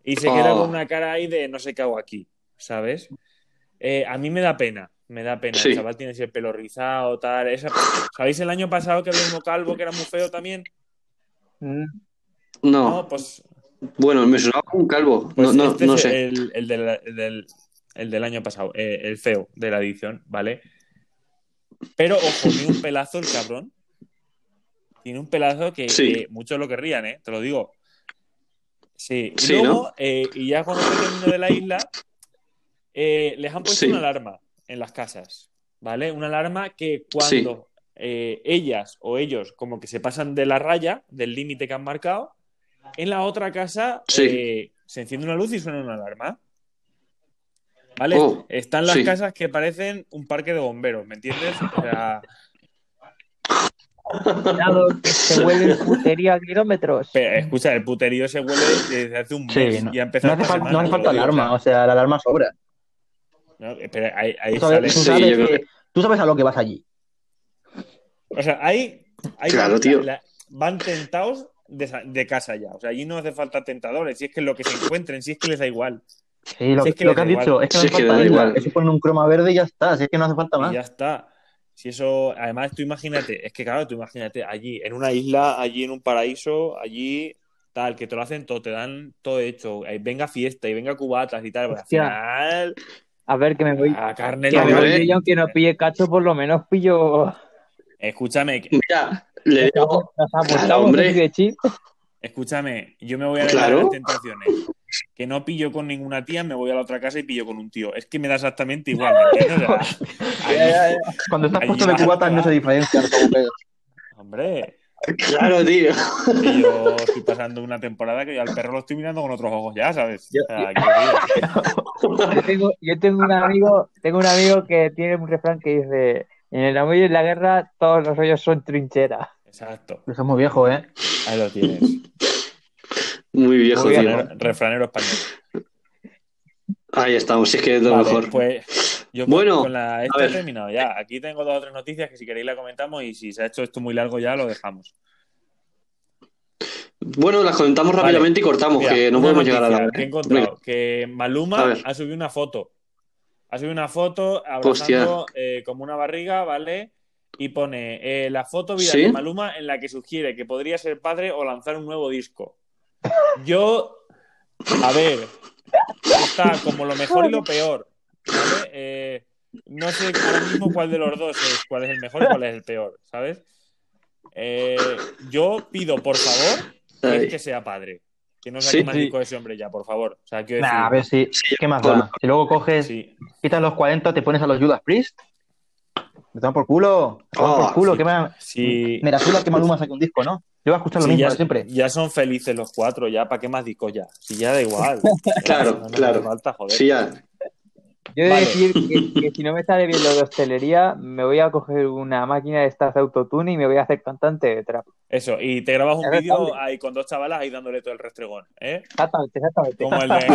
Y se queda Oh. con una cara ahí de no sé qué hago aquí, ¿sabes? Eh, a mí me da pena, me da pena. Sí. El chaval tiene ese pelo rizado, tal. esa- ¿Sabéis el año pasado que había uno calvo que era muy feo también? Mm, No. No, pues, Bueno, me sonaba un calvo. pues no, no, este no sé. El, el del, el del- el del año pasado, eh, el feo de la edición, ¿vale? Pero, ojo, tiene un pelazo el cabrón. Tiene un pelazo que Sí. muchos lo querrían, ¿eh? Te lo digo. Sí, y Sí, luego, ¿no? eh, y ya cuando se terminó de la isla, eh, les han puesto Sí. una alarma en las casas, ¿vale? Una alarma que cuando eh, ellas o ellos como que se pasan de la raya, del límite que han marcado, en la otra casa se enciende una luz y suena una alarma. ¿Vale? Oh, Están las sí. casas que parecen un parque de bomberos, ¿me entiendes? O sea, cuidado, que se vuelve putería a kilómetros. pero, escucha, el puterío se huele desde hace un mes Sí, no, y ha no empezado hace, esta falta, semana, no hace falta alarma, o sea, la alarma sobra. no, pero ahí, ahí Tú sabes, sale. tú Sí, sabes yo creo que- tú sabes a lo que vas allí. O sea, ahí, ahí Claro, van, tío. la- van tentados de, de casa ya. O sea, allí no hace falta tentadores. Si es que lo que se encuentren, si es que les da igual. Sí, lo, Si es que lo que has dicho, es que no Si hace es que falta igual. Eso ponen un croma verde y ya está. Si es que no hace falta Y más. ya está. Si eso, además, tú imagínate, es que claro, tú imagínate allí, en una isla, allí en un paraíso, allí tal, que te lo hacen todo, te dan todo hecho, eh, venga fiesta y venga cubatas y tal, pero al final, A ver, que me voy. la carne Que Hombre. voy yo, aunque no pille cacho, por lo menos pillo. Escúchame, que- Mira, le digo, Claro, hombre. de chip. escúchame, yo me voy a Claro. las tentaciones. Que no pillo con ninguna tía, me voy a la otra casa y pillo con un tío. Es que me da exactamente igual, ¿me entiendes? O sea, ahí- Cuando estás puesto de vas a cubatas no se agujeros. hombre, claro, tío. yo estoy pasando una temporada que yo al perro lo estoy mirando con otros ojos ya, ¿sabes? Yo- O sea, quiero decir, Yo tengo, yo tengo un amigo, tengo un amigo que tiene un refrán que dice: En el amor y en la guerra, todos los hoyos son trincheras. Exacto. Eso es muy viejo, ¿eh? Ahí lo tienes. Muy viejo, Muy. Refranero, refranero español. Ahí estamos, si es que es lo Vale, mejor. pues yo Bueno, con la esta he terminado ya. Aquí tengo dos o tres noticias que si queréis la comentamos y si se ha hecho esto muy largo ya lo dejamos. Bueno, las comentamos Vale. rápidamente y cortamos, Mira, que no podemos llegar a la hora. que he encontrado que Maluma ha subido una foto. Ha subido una foto abrazando eh, como una barriga, ¿vale? Y pone eh, la foto viral ¿Sí? de Maluma en la que sugiere que podría ser padre o lanzar un nuevo disco. Yo, a ver, está como lo mejor y lo peor, ¿vale? Eh, no sé ahora mismo cuál de los dos es, cuál es el mejor y cuál es el peor, ¿sabes? Eh, yo pido, por favor, que, Ay. es que sea padre. Que no saque Sí. más Sí. ese hombre ya, por favor. O sea, quiero decir, Nah, a ver si. Sí, ¿Qué más da? Si luego coges, sí. quitas los 40, te pones a los Judas Priest. Me toman por culo. Me toman Oh, por culo. sí. ¿Qué más? Sí, Me la que Maluma saque un disco, ¿no? Yo voy a escuchar lo sí, mismo ya, de siempre. ya son felices los cuatro, ya, ¿para qué más discos ya? Si ya da igual. Claro, No, no claro. falta, joder. Sí, ya. Yo he de decir que, que si no me sale bien lo de hostelería, me voy a coger una máquina de estas de autotune y me voy a hacer cantante de trap. Eso, y te grabas un Es vídeo ahí con dos chavalas ahí dándole todo el restregón, ¿eh? Exactamente, exactamente. Como el de...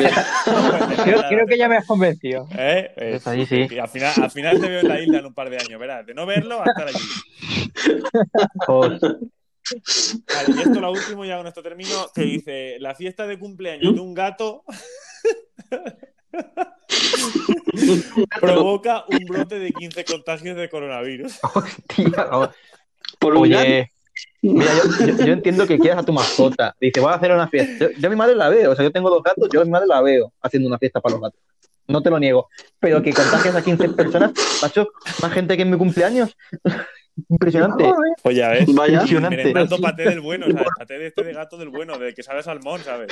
como el de- Creo, creo que ya me has convencido. ¿Eh? Eh, Eso ahí sí. Y al final, al final te veo en la isla en un par de años, verás. De no verlo, a estar allí. Pues, Vale, y esto lo último, ya con esto termino, que dice, la fiesta de cumpleaños de un gato provoca un brote de 15 contagios de coronavirus. tía, oh, Por un. Oye, mira, yo, yo- yo entiendo que quieras a tu mascota. Dice, voy a hacer una fiesta. Yo, yo a mi madre la veo. O sea, yo tengo dos gatos, yo a mi madre la veo haciendo una fiesta para los gatos. No te lo niego. Pero que contagies a 15 personas, macho, más gente que en mi cumpleaños. Impresionante. Pues ya ves. Vaya. Impresionante. Merendando paté del bueno, ¿sabes? Paté de este de gato del bueno, del que sabe salmón, ¿sabes?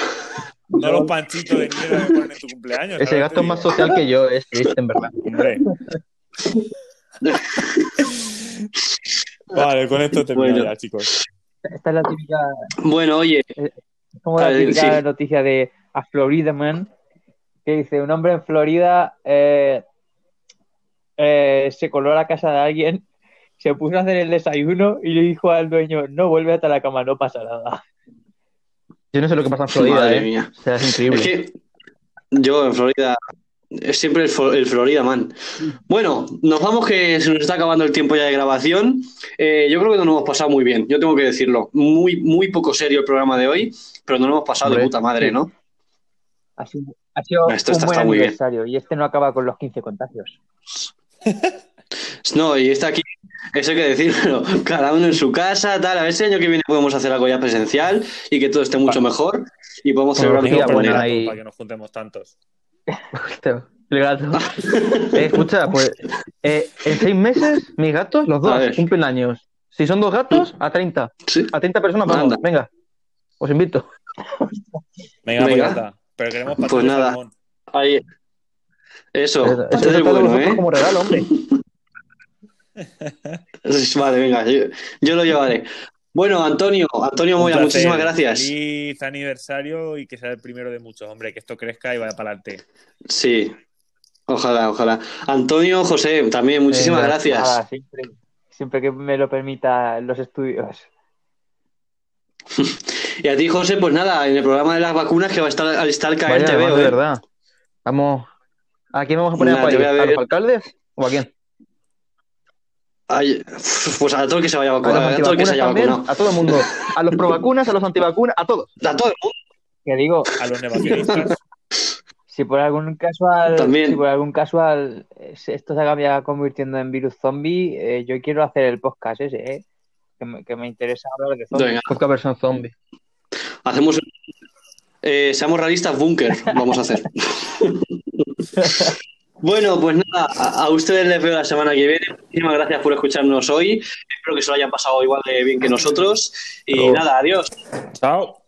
No los panchitos de mierda que ponen en tu cumpleaños. ¿sabes Ese gato es más social que yo, es triste, en verdad. Hombre. Vale, con esto termino Bueno. ya, chicos. Esta es la típica, Bueno, oye, es como la A ver, típica sí. noticia de a Florida Man, que dice, un hombre en Florida eh, eh, se coló a la casa de alguien, se puso a hacer el desayuno y le dijo al dueño, no vuelve hasta la cama, no pasa nada. Yo no sé lo que pasa en Florida, madre ¿eh? mía. O sea, es increíble. Es que yo en Florida es siempre el, Flo- el Florida Man. Bueno, nos vamos que se nos está acabando el tiempo ya de grabación. Eh, yo creo que nos hemos pasado muy bien, yo tengo que decirlo. Muy, muy poco serio el programa de hoy, pero nos lo hemos pasado de puta madre. ¿no? Ha sido, ha sido Esto un está- buen está muy bien. y este no acaba con los 15 contagios. No, y está aquí, eso hay que decirlo, cada uno en su casa, tal. A ver si el año que viene podemos hacer algo ya presencial y que todo esté mucho mejor y podemos celebrar de Bueno, manera. ahí- Para que nos juntemos tantos. El gato. Eh, escucha, pues eh, en seis meses, mis gatos, los dos, cumplen años. Si son dos gatos, a 30. Sí. A 30 personas, vamos. Anda. Venga, os invito. Venga, pues Venga. ya está. Pero queremos paté Pues nada. Ahí. Eso, Eso, este es eso lo bueno, ¿eh? como regalo, hombre. Vale, venga, yo, yo lo llevaré. Bueno, Antonio, Antonio Moya, muchísimas gracias. Feliz aniversario y que sea el primero de muchos, hombre. Que esto crezca y vaya para adelante. Sí, ojalá, ojalá. Antonio, José, también, muchísimas Venga, gracias. Nada, siempre, siempre que me lo permita los estudios. Y a ti, José, pues nada, en el programa de las vacunas que va a estar al estar caer, Vaya, te veo, de ¿eh? verdad. Vamos. ¿A quién vamos a poner Nada, a a ¿A ver. los alcaldes o a quién? Ay, pues a todo el que se vaya a ¿A vacunar, a todo el que se haya también? vacunado. A todo el mundo. A los provacunas, a los antivacunas, a todos. A todo el mundo. Que digo, A los negacionistas. si por algún casual, También. si por algún casual eh, esto se acaba convirtiendo en virus zombie, eh, yo quiero hacer el podcast ese, eh, que, me, que me interesa hablar de zombies. Venga, Podcast versión zombie. hacemos. Eh, seamos realistas, búnker, vamos a hacer. bueno, pues nada, a, ustedes les veo la semana que viene. Muchísimas gracias por escucharnos hoy. Espero que se lo hayan pasado igual de bien que nosotros. Y nada, adiós. Chao.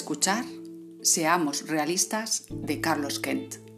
Escuchar Seamos realistas de Carlos Kent.